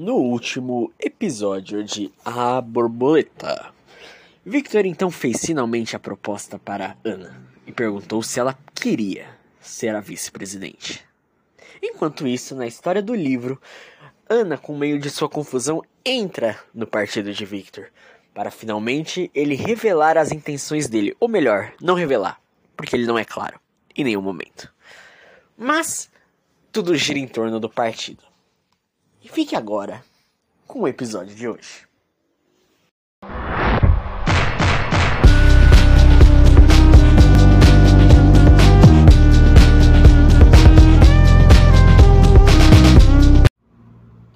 No último episódio de A Borboleta, Victor então fez finalmente a proposta para Ana e perguntou se ela queria ser a vice-presidente. Enquanto isso, na história do livro, Ana, com meio de sua confusão, entra no partido de Victor para finalmente ele revelar as intenções dele, ou melhor, não revelar, porque ele não é claro em nenhum momento. Mas tudo gira em torno do partido. Fique agora com o episódio de hoje.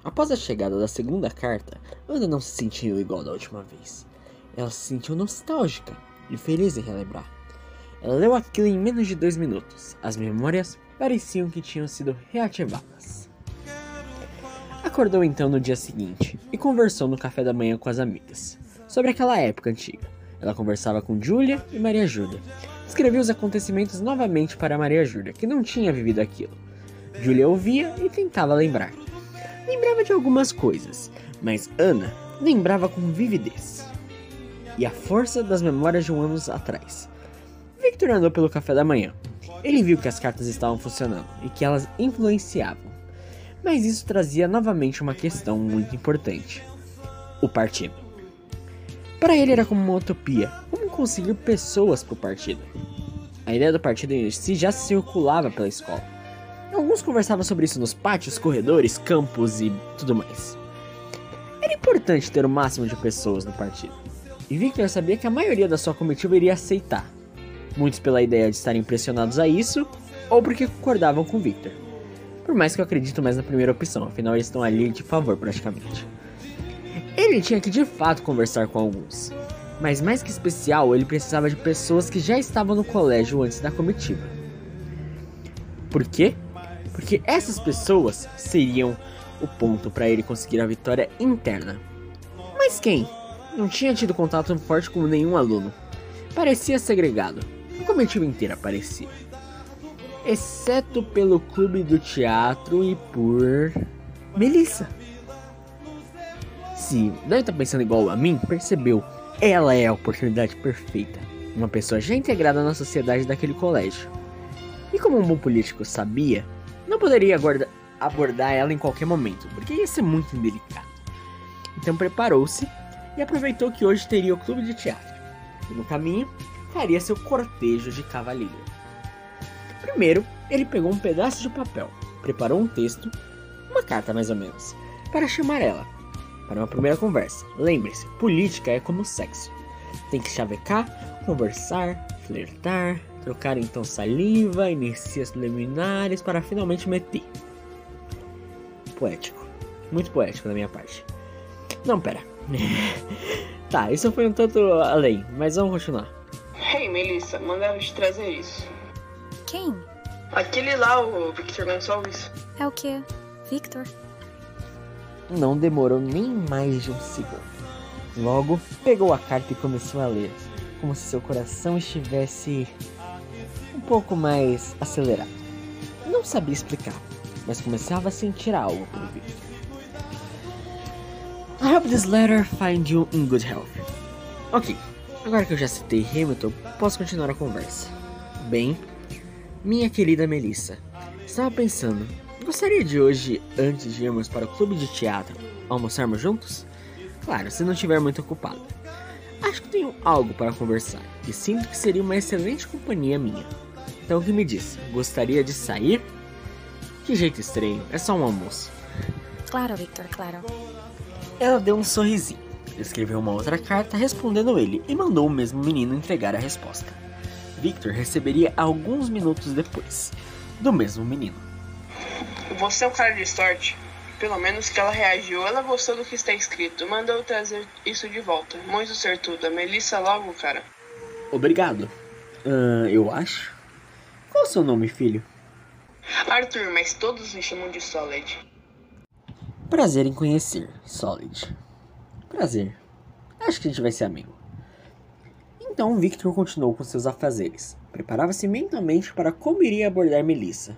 Após a chegada da segunda carta, Ana não se sentiu igual da última vez. Ela se sentiu nostálgica e feliz em relembrar. Ela leu aquilo em menos de dois minutos. As memórias pareciam que tinham sido reativadas. Acordou então no dia seguinte e conversou no café da manhã com as amigas sobre aquela época antiga. Ela conversava com Júlia e Maria Júlia. Descrevia os acontecimentos novamente para Maria Júlia, que não tinha vivido aquilo. Júlia ouvia e tentava lembrar. Lembrava de algumas coisas, mas Ana lembrava com vividez. E a força das memórias de um ano atrás. Victor andou pelo café da manhã. Ele viu que as cartas estavam funcionando e que elas influenciavam. Mas isso trazia novamente uma questão muito importante: o partido. Para ele era como uma utopia como conseguir pessoas para o partido. A ideia do partido em si já circulava pela escola. Alguns conversavam sobre isso nos pátios, corredores, campos e tudo mais. Era importante ter o máximo de pessoas no partido. E Victor sabia que a maioria da sua comitiva iria aceitar. Muitos pela ideia de estarem impressionados a isso, ou porque concordavam com Victor. Por mais que eu acredito mais na primeira opção, afinal eles estão ali de favor praticamente. Ele tinha que de fato conversar com alguns. Mas mais que especial, ele precisava de pessoas que já estavam no colégio antes da comitiva. Por quê? porque essas pessoas seriam o ponto para ele conseguir a vitória interna. Mas quem? Não tinha tido contato forte com nenhum aluno. Parecia segregado. A comitiva inteira parecia. Exceto pelo clube do teatro e por. Melissa. Se deve tá pensando igual a mim, percebeu. Ela é a oportunidade perfeita. Uma pessoa já integrada na sociedade daquele colégio. E como um bom político sabia, não poderia abordar ela em qualquer momento, porque ia ser muito indelicado. Então preparou-se e aproveitou que hoje teria o clube de teatro. E no caminho faria seu cortejo de cavalheiro. Primeiro, ele pegou um pedaço de papel, preparou um texto, uma carta mais ou menos, para chamar ela para uma primeira conversa. Lembre-se, política é como sexo. Tem que chavecar, conversar, flertar, Trocar então saliva, inicia as preliminares para finalmente meter. Poético. Muito poético da minha parte. Não, pera. tá, isso foi um tanto além, mas vamos continuar. Hey, Melissa, mandaram te trazer isso. Quem? Aquele lá, o Victor Gonçalves. É o quê? Victor? Não demorou nem mais de um segundo. Logo, pegou a carta e começou a ler, como se seu coração estivesse um pouco mais acelerado. Não sabia explicar, mas começava a sentir algo por vir. I hope this letter find you in good health. Ok, agora que eu já citei Hamilton, posso continuar a conversa. Bem, minha querida Melissa, estava pensando, gostaria de hoje, antes de irmos para o clube de teatro, almoçarmos juntos? Claro, se não estiver muito ocupado. Acho que tenho algo para conversar e sinto que seria uma excelente companhia minha. Então o que me diz? Gostaria de sair? Que jeito estranho, é só um almoço. Claro, Victor, claro. Ela deu um sorrisinho, escreveu uma outra carta respondendo ele e mandou o mesmo menino entregar a resposta. Victor receberia alguns minutos depois, do mesmo menino. Você é um cara de sorte. Pelo menos que ela reagiu, ela gostou do que está escrito. Mandou trazer isso de volta. Muito certuda. Melissa logo, cara. Obrigado. Uh, eu acho. Qual é o seu nome, filho? Arthur, mas todos me chamam de Solid. Prazer em conhecer, Solid. Prazer. Acho que a gente vai ser amigo. Então Victor continuou com seus afazeres. Preparava-se mentalmente para como iria abordar Melissa.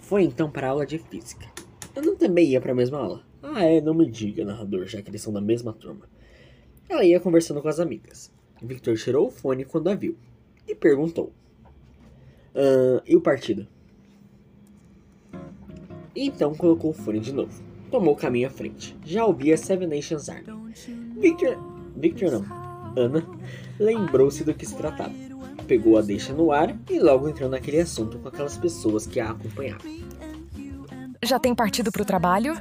Foi então para a aula de física. Eu não também ia para a mesma aula, Ah, é, não me diga, narrador, já que eles são da mesma turma. Ela ia conversando com as amigas. Victor tirou o fone quando a viu e perguntou: ah, E o partido? Então colocou o fone de novo. Tomou o caminho à frente. Já ouvia Seven Nations Army. Victor. Victor não. Ana lembrou-se do que se tratava. Pegou a deixa no ar e logo entrou naquele assunto com aquelas pessoas que a acompanhavam. Já tem partido pro trabalho?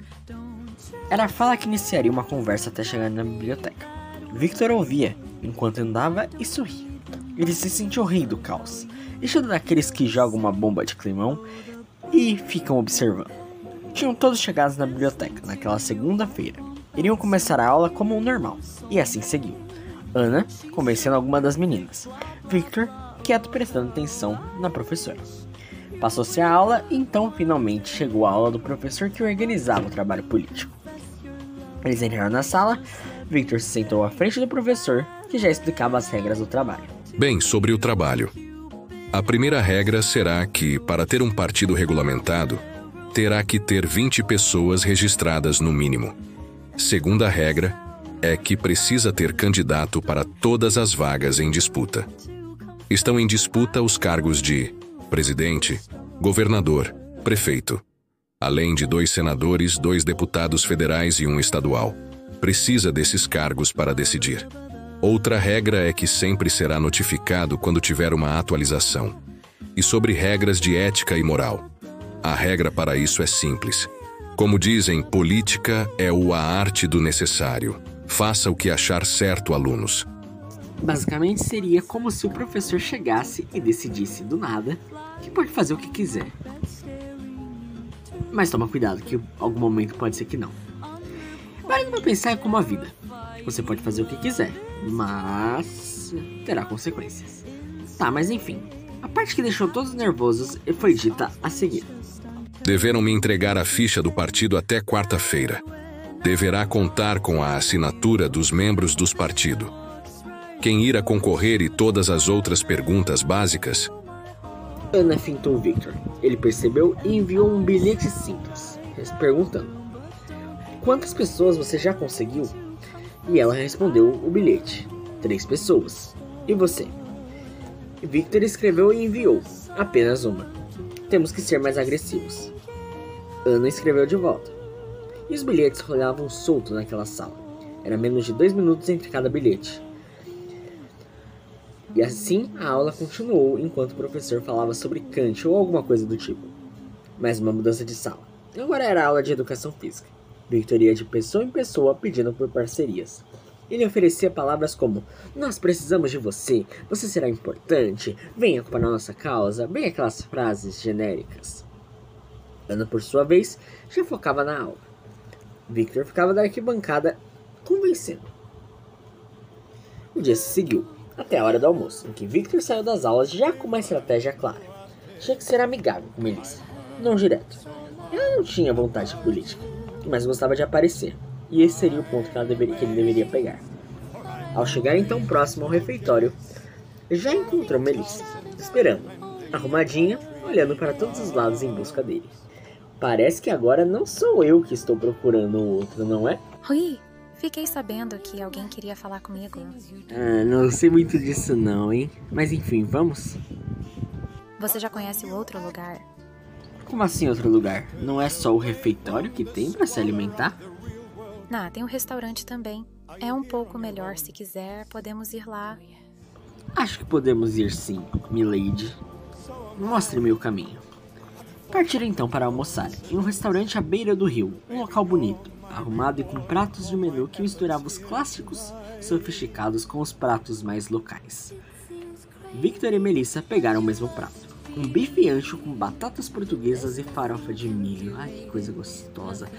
Era a fala que iniciaria uma conversa até chegar na biblioteca. Victor ouvia enquanto andava e sorria. Ele se sentiu rei do caos, estilo daqueles que jogam uma bomba de climão e ficam observando. Tinham todos chegados na biblioteca naquela segunda-feira. Iriam começar a aula como o normal, e assim seguiu. Ana convencendo alguma das meninas. Victor, quieto prestando atenção na professora. Passou-se a aula e então finalmente chegou a aula do professor que organizava o trabalho político. Eles entraram na sala, Victor se sentou à frente do professor, que já explicava as regras do trabalho. Bem, sobre o trabalho. A primeira regra será que, para ter um partido regulamentado, terá que ter 20 pessoas registradas no mínimo. Segunda regra é que precisa ter candidato para todas as vagas em disputa. Estão em disputa os cargos de presidente, governador, prefeito, além de dois senadores, dois deputados federais e um estadual. Precisa desses cargos para decidir. Outra regra é que sempre será notificado quando tiver uma atualização. E sobre regras de ética e moral. A regra para isso é simples. Como dizem, política é o a arte do necessário. Faça o que achar certo, alunos. Basicamente seria como se o professor chegasse e decidisse do nada que pode fazer o que quiser. Mas toma cuidado que algum momento pode ser que não. Vale pra pensar é como a vida. Você pode fazer o que quiser, mas terá consequências. Tá, mas enfim. A parte que deixou todos nervosos foi dita a seguir. Deveram me entregar a ficha do partido até quarta-feira. Deverá contar com a assinatura dos membros dos partido. Quem irá concorrer e todas as outras perguntas básicas? Ana fintou Victor. Ele percebeu e enviou um bilhete simples, perguntando: Quantas pessoas você já conseguiu? E ela respondeu o bilhete: Três pessoas. E você? Victor escreveu e enviou: Apenas uma. Temos que ser mais agressivos. Ana escreveu de volta. E os bilhetes rolavam soltos naquela sala. Era menos de dois minutos entre cada bilhete. E assim a aula continuou enquanto o professor falava sobre Kant ou alguma coisa do tipo. Mais uma mudança de sala. Agora era aula de educação física. Victor ia de pessoa em pessoa pedindo por parcerias. Ele oferecia palavras como: Nós precisamos de você, você será importante, venha para nossa causa, bem aquelas frases genéricas. Ana, por sua vez, já focava na aula. Victor ficava da arquibancada convencendo. O dia se seguiu, até a hora do almoço, em que Victor saiu das aulas já com uma estratégia clara. Tinha que ser amigável com Melissa, não direto. Ela não tinha vontade política, mas gostava de aparecer, e esse seria o ponto que, deveria, que ele deveria pegar. Ao chegar então próximo ao refeitório, já encontrou Melissa, esperando, arrumadinha, olhando para todos os lados em busca dele. Parece que agora não sou eu que estou procurando o outro, não é? Rui, fiquei sabendo que alguém queria falar comigo. Ah, não sei muito disso não, hein? Mas enfim, vamos? Você já conhece o outro lugar? Como assim outro lugar? Não é só o refeitório que tem para se alimentar? Não, tem um restaurante também. É um pouco melhor, se quiser, podemos ir lá. Acho que podemos ir sim, milady. Mostre-me o caminho. Partiram então para almoçar em um restaurante à beira do rio, um local bonito, arrumado e com pratos de menu que misturava os clássicos sofisticados com os pratos mais locais. Victor e Melissa pegaram o mesmo prato. Um bife ancho com batatas portuguesas e farofa de milho. Ai, que coisa gostosa.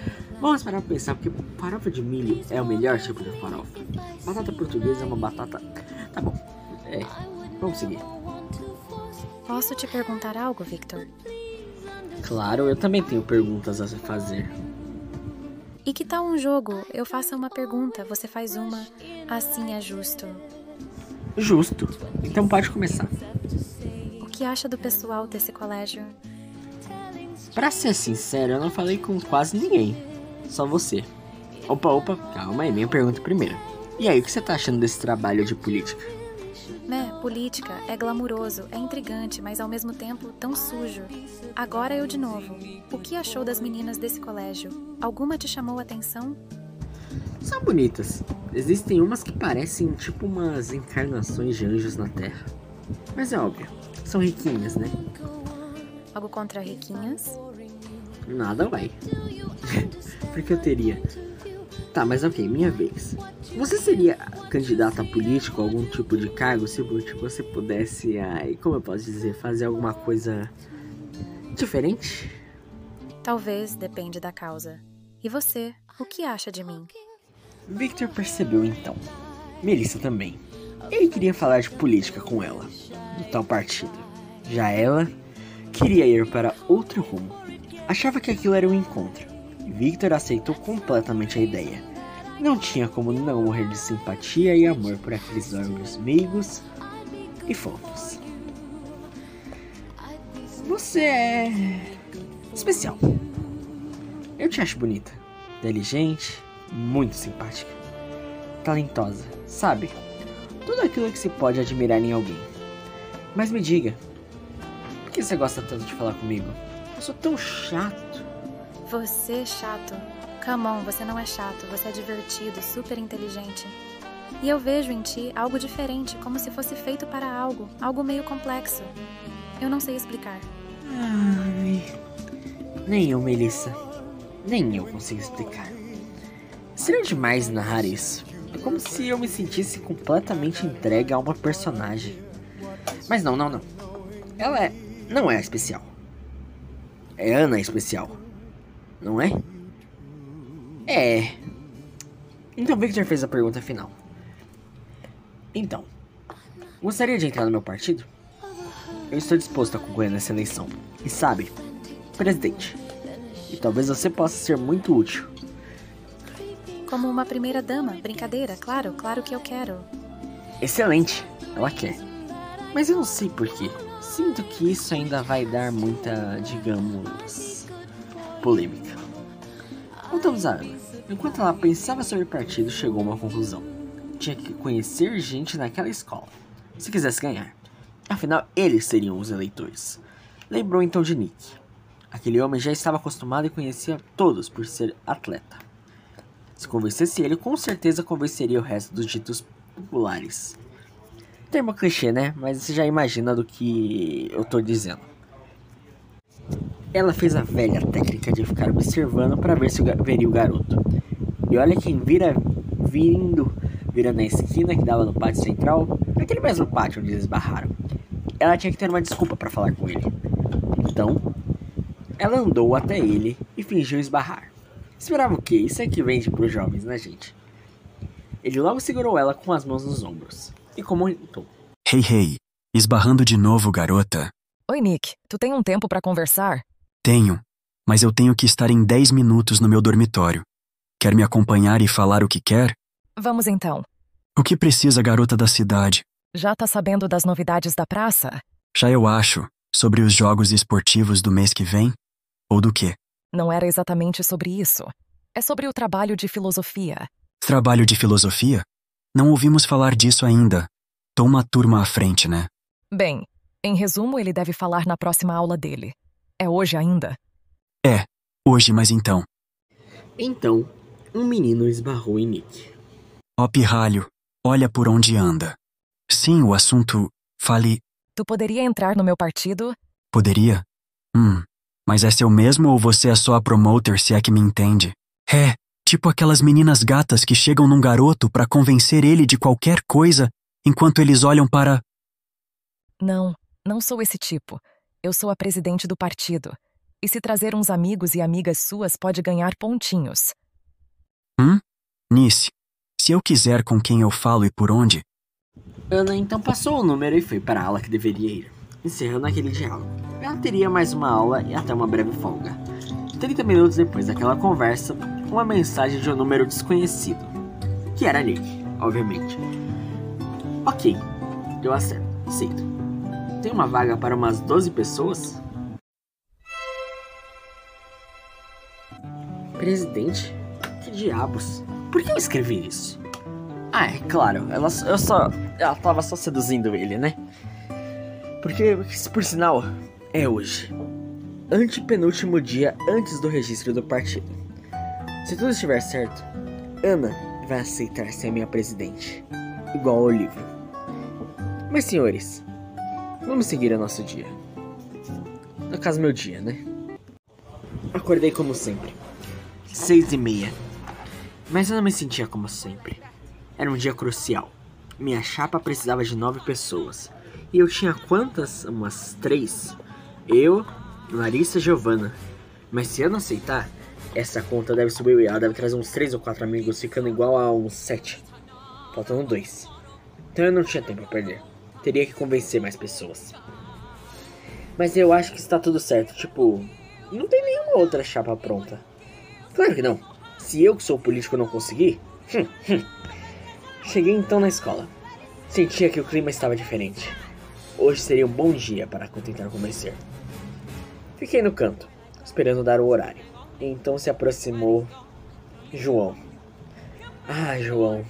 Vamos parar pra pensar, porque farofa de milho é o melhor tipo de farofa. Batata portuguesa é uma batata... Tá bom. É, vamos seguir. Posso te perguntar algo, Victor? Claro, eu também tenho perguntas a fazer. E que tal um jogo? Eu faço uma pergunta, você faz uma. Assim é justo. Justo. Então pode começar. O que acha do pessoal desse colégio? Pra ser sincero, eu não falei com quase ninguém. Só você. Opa, opa, calma aí, minha pergunta primeiro. E aí, o que você tá achando desse trabalho de política? Né, política é glamuroso, é intrigante, mas ao mesmo tempo tão sujo. Agora eu de novo. O que achou das meninas desse colégio? Alguma te chamou a atenção? São bonitas. Existem umas que parecem tipo umas encarnações de anjos na Terra. Mas é óbvio, são riquinhas, né? Algo contra riquinhas? Nada vai. Porque eu teria. Tá, mas ok, minha vez. Você seria candidato a político, algum tipo de cargo, se tipo, você pudesse, ai, como eu posso dizer, fazer alguma coisa diferente? Talvez, depende da causa. E você, o que acha de mim? Victor percebeu então. Melissa também. Ele queria falar de política com ela, do tal partido. Já ela queria ir para outro rumo. Achava que aquilo era um encontro. E Victor aceitou completamente a ideia. Não tinha como não morrer de simpatia e amor por aqueles olhos meigos e fofos. Você é especial. Eu te acho bonita, inteligente, muito simpática, talentosa, sabe? Tudo aquilo que se pode admirar em alguém. Mas me diga, por que você gosta tanto de falar comigo? Eu sou tão chato. Você é chato. Come on, você não é chato, você é divertido, super inteligente. E eu vejo em ti algo diferente, como se fosse feito para algo, algo meio complexo. Eu não sei explicar. Ai, nem eu, Melissa. Nem eu consigo explicar. Seria demais narrar isso. É como se eu me sentisse completamente entregue a uma personagem. Mas não, não, não. Ela é. não é especial. É Ana especial. Não é? É. Então Victor fez a pergunta final. Então, gostaria de entrar no meu partido? Eu estou disposto a concorrer nessa eleição. E sabe, presidente. E talvez você possa ser muito útil. Como uma primeira dama, brincadeira, claro, claro que eu quero. Excelente, ela quer. Mas eu não sei porquê. Sinto que isso ainda vai dar muita, digamos, polêmica. Voltamos a Ana. Enquanto ela pensava sobre o partido, chegou a uma conclusão. Tinha que conhecer gente naquela escola, se quisesse ganhar. Afinal, eles seriam os eleitores. Lembrou então de Nick. Aquele homem já estava acostumado e conhecia todos por ser atleta. Se convencesse ele, com certeza convenceria o resto dos ditos populares. Termo clichê, né? Mas você já imagina do que eu tô dizendo. Ela fez a velha técnica de ficar observando para ver se veria o garoto. E olha quem vira vindo, virando na esquina que dava no pátio central, aquele mesmo pátio onde eles barraram. Ela tinha que ter uma desculpa para falar com ele. Então, ela andou até ele e fingiu esbarrar. Esperava o quê? Isso é que vende pros jovens, né, gente? Ele logo segurou ela com as mãos nos ombros e comentou: Hey, hey, esbarrando de novo, garota. Oi, Nick. Tu tem um tempo para conversar? Tenho, mas eu tenho que estar em 10 minutos no meu dormitório. Quer me acompanhar e falar o que quer? Vamos então. O que precisa, garota da cidade? Já tá sabendo das novidades da praça? Já eu acho. Sobre os jogos esportivos do mês que vem? Ou do quê? Não era exatamente sobre isso. É sobre o trabalho de filosofia. Trabalho de filosofia? Não ouvimos falar disso ainda. Tô uma turma à frente, né? Bem, em resumo, ele deve falar na próxima aula dele. É hoje ainda? É, hoje, mas então. Então, um menino esbarrou em Nick. Ó pirralho, olha por onde anda. Sim, o assunto. Fale. Tu poderia entrar no meu partido? Poderia? Hum, mas é seu mesmo ou você é só a promoter, se é que me entende? É, tipo aquelas meninas gatas que chegam num garoto para convencer ele de qualquer coisa enquanto eles olham para. Não, não sou esse tipo. Eu sou a presidente do partido. E se trazer uns amigos e amigas suas pode ganhar pontinhos. Hum? Nice, se eu quiser com quem eu falo e por onde. Ana então passou o número e foi para a aula que deveria ir, encerrando aquele diálogo. Ela teria mais uma aula e até uma breve folga. 30 minutos depois daquela conversa, uma mensagem de um número desconhecido. Que era Nick, obviamente. Ok, eu acerto, aceito. Tem uma vaga para umas 12 pessoas? Presidente? Diabos? Por que eu escrevi isso? Ah, é claro, ela, eu só. Ela tava só seduzindo ele, né? Porque, por sinal, é hoje. Antepenúltimo dia antes do registro do partido. Se tudo estiver certo, Ana vai aceitar ser minha presidente. Igual ao livro. Mas senhores, vamos seguir o nosso dia. No caso, meu dia, né? Acordei como sempre. Seis e meia. Mas eu não me sentia como sempre. Era um dia crucial. Minha chapa precisava de nove pessoas. E eu tinha quantas? Umas três. Eu, Larissa e Giovana. Mas se eu não aceitar, essa conta deve subir e ela deve trazer uns três ou quatro amigos, ficando igual a uns sete. Faltando dois. Então eu não tinha tempo a perder. Teria que convencer mais pessoas. Mas eu acho que está tudo certo. Tipo, não tem nenhuma outra chapa pronta. Claro que não. Se eu que sou político não conseguir. Hum, hum. Cheguei então na escola. Sentia que o clima estava diferente. Hoje seria um bom dia para tentar convencer. Fiquei no canto, esperando dar o horário. Então se aproximou João. Ah, João.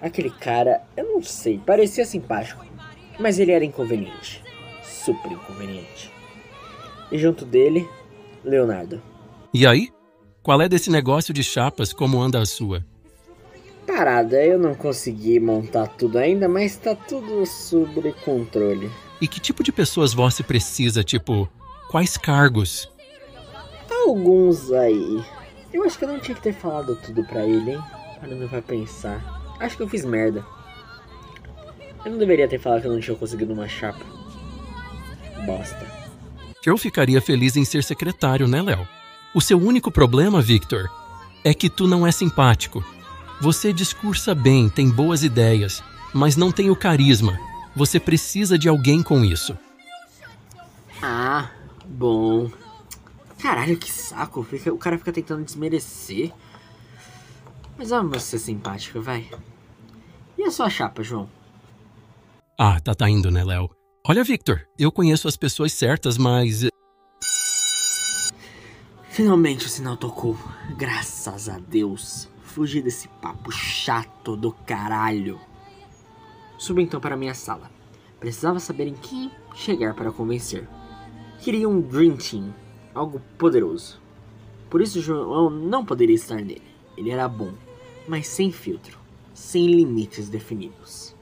Aquele cara, eu não sei, parecia simpático, mas ele era inconveniente. Super inconveniente. E junto dele, Leonardo. E aí? Qual é desse negócio de chapas? Como anda a sua? Parada, eu não consegui montar tudo ainda, mas tá tudo sob controle. E que tipo de pessoas você precisa? Tipo, quais cargos? Alguns aí. Eu acho que eu não tinha que ter falado tudo pra ele, hein? Para não vai pensar. Acho que eu fiz merda. Eu não deveria ter falado que eu não tinha conseguido uma chapa. Bosta. Eu ficaria feliz em ser secretário, né, Léo? O seu único problema, Victor, é que tu não é simpático. Você discursa bem, tem boas ideias, mas não tem o carisma. Você precisa de alguém com isso. Ah, bom. Caralho, que saco. O cara fica tentando desmerecer. Mas vamos ser simpático, vai. E a sua chapa, João? Ah, tá, tá indo, né, Léo? Olha, Victor, eu conheço as pessoas certas, mas. Finalmente o sinal tocou. Graças a Deus fugir desse papo chato do caralho. Subi então para minha sala. Precisava saber em quem chegar para convencer. Queria um Dream Team, algo poderoso. Por isso João não poderia estar nele. Ele era bom, mas sem filtro, sem limites definidos.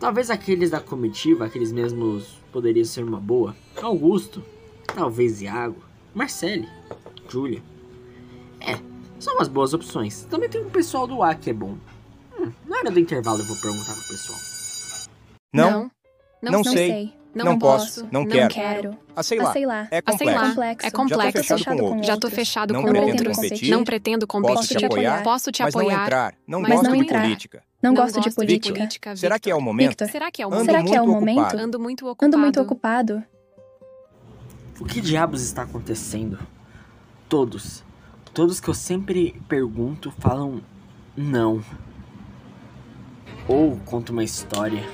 Talvez aqueles da comitiva, aqueles mesmos, poderiam ser uma boa. Augusto, talvez Iago, Marcele, Júlia. É, são umas boas opções. Também tem um pessoal do A que é bom. Hum, na hora do intervalo eu vou perguntar pro pessoal. Não, Não, não, não sei, sei. não, Não posso, posso, não, não quero. quero. Ah, sei Ah, lá, sei lá. é Ah, complexo. É complexo. Já tô fechado com outros. Já tô fechado Não com pretendo outros. competir. Não pretendo Posso competir. te apoiar, Posso te mas não apoiar. entrar. Não mas gosto não de entrar. política. Não, gosto de política. política. Será que é o momento? Victor, Será que é o Ando momento? Será que é o momento? ocupado. Ando muito ocupado. Ando muito ocupado. O que diabos está acontecendo? Todos, todos que eu sempre pergunto falam não. Ou contam uma história.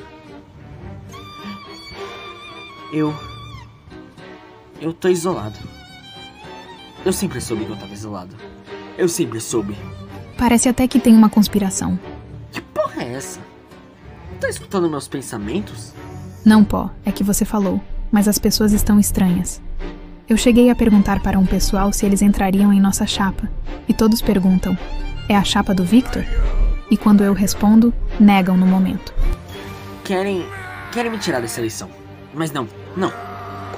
Eu. Eu tô isolado. Eu sempre soube que eu tava isolado. Eu sempre soube. Parece até que tem uma conspiração. Que porra é essa? Tá escutando meus pensamentos? Não, pó, é que você falou, mas as pessoas estão estranhas. Eu cheguei a perguntar para um pessoal se eles entrariam em nossa chapa, e todos perguntam: é a chapa do Victor? E quando eu respondo, negam no momento. Querem. Querem me tirar dessa eleição. Mas não, não.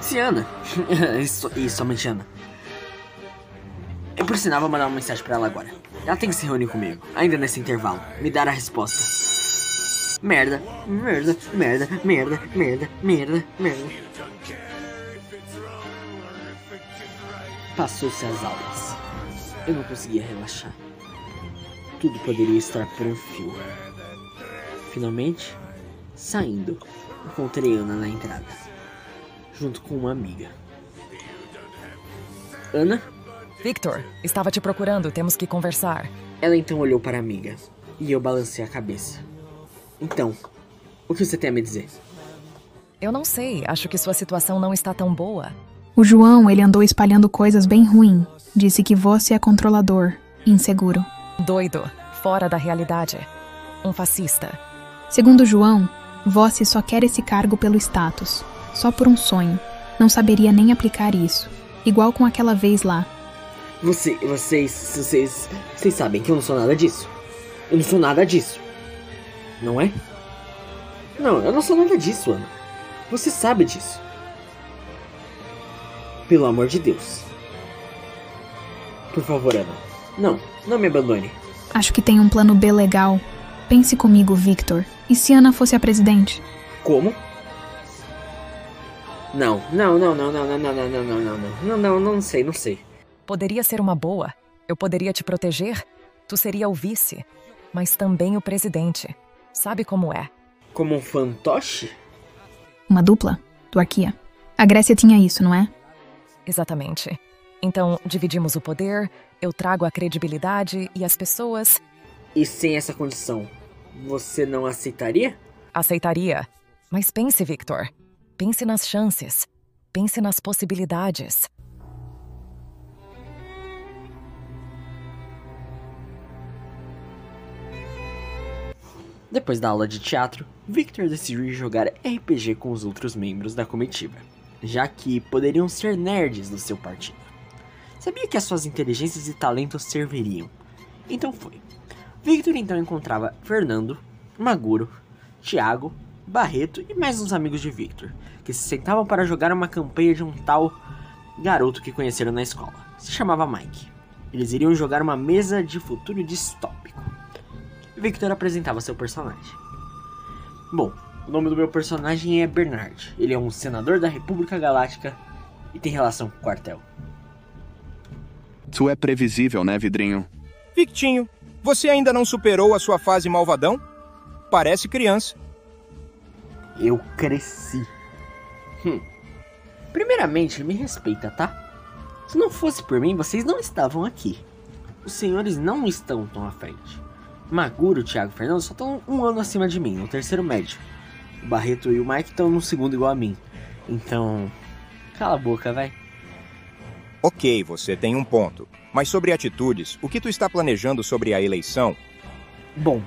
Se Ana. isso, e somente Ana. Eu vou mandar uma mensagem pra ela agora. Ela tem que se reunir comigo, ainda nesse intervalo. Me dar a resposta. Merda, merda, merda, merda, merda, merda, merda. Passou-se as aulas. Eu não conseguia relaxar. Tudo poderia estar por um fio. Finalmente, saindo, encontrei Ana na entrada, junto com uma amiga. Ana? Victor, estava te procurando, temos que conversar. Ela então olhou para a amiga e eu balancei a cabeça. Então, o que você tem a me dizer? Eu não sei, acho que sua situação não está tão boa. O João, ele andou espalhando coisas bem ruins. Disse que você é controlador. inseguro. Doido, fora da realidade. Um fascista. Segundo João, Vossi só quer esse cargo pelo status, só por um sonho. Não saberia nem aplicar isso. Igual com aquela vez lá. Você, vocês, vocês, vocês sabem que eu não sou nada disso. Eu não sou nada disso. Não é? Não, eu não sou nada disso, Ana. Você sabe disso. Pelo amor de Deus. Por favor, Ana. Não, não me abandone. Acho que tem um plano B legal. Pense comigo, Victor. E se Ana fosse a presidente? Como? Não, não, não, não, não, não, não, não, não, não, não, não, não, não, não sei, não sei. Poderia ser uma boa. Eu poderia te proteger. Tu seria o vice, mas também o presidente. Sabe como é? Como um fantoche? Uma dupla? Do Arquia. A Grécia tinha isso, não é? Exatamente. Então, dividimos o poder, eu trago a credibilidade e as pessoas. E sem essa condição, você não aceitaria? Aceitaria. Mas pense, Victor. Pense nas chances. Pense nas possibilidades. Depois da aula de teatro, Victor decidiu jogar RPG com os outros membros da comitiva, já que poderiam ser nerds do seu partido. Sabia que as suas inteligências e talentos serviriam. Então foi. Victor então encontrava Fernando, Maguro, Tiago, Barreto e mais uns amigos de Victor, que se sentavam para jogar uma campanha de um tal garoto que conheceram na escola. Se chamava Mike. Eles iriam jogar uma mesa de futuro distópico. Victor apresentava seu personagem. Bom, o nome do meu personagem é Bernard. Ele é um senador da República Galáctica e tem relação com o quartel. Tu é previsível, né, Vidrinho? Victinho, você ainda não superou a sua fase malvadão? Parece criança. Eu cresci. Hum. Primeiramente, me respeita, tá? Se não fosse por mim, vocês não estavam aqui. Os senhores não estão tão à frente. Maguro, Thiago Fernando só estão um ano acima de mim, no terceiro médio. O Barreto e o Mike estão no segundo igual a mim. Então. Cala a boca, vai. Ok, você tem um ponto. Mas sobre atitudes, o que tu está planejando sobre a eleição? Bom,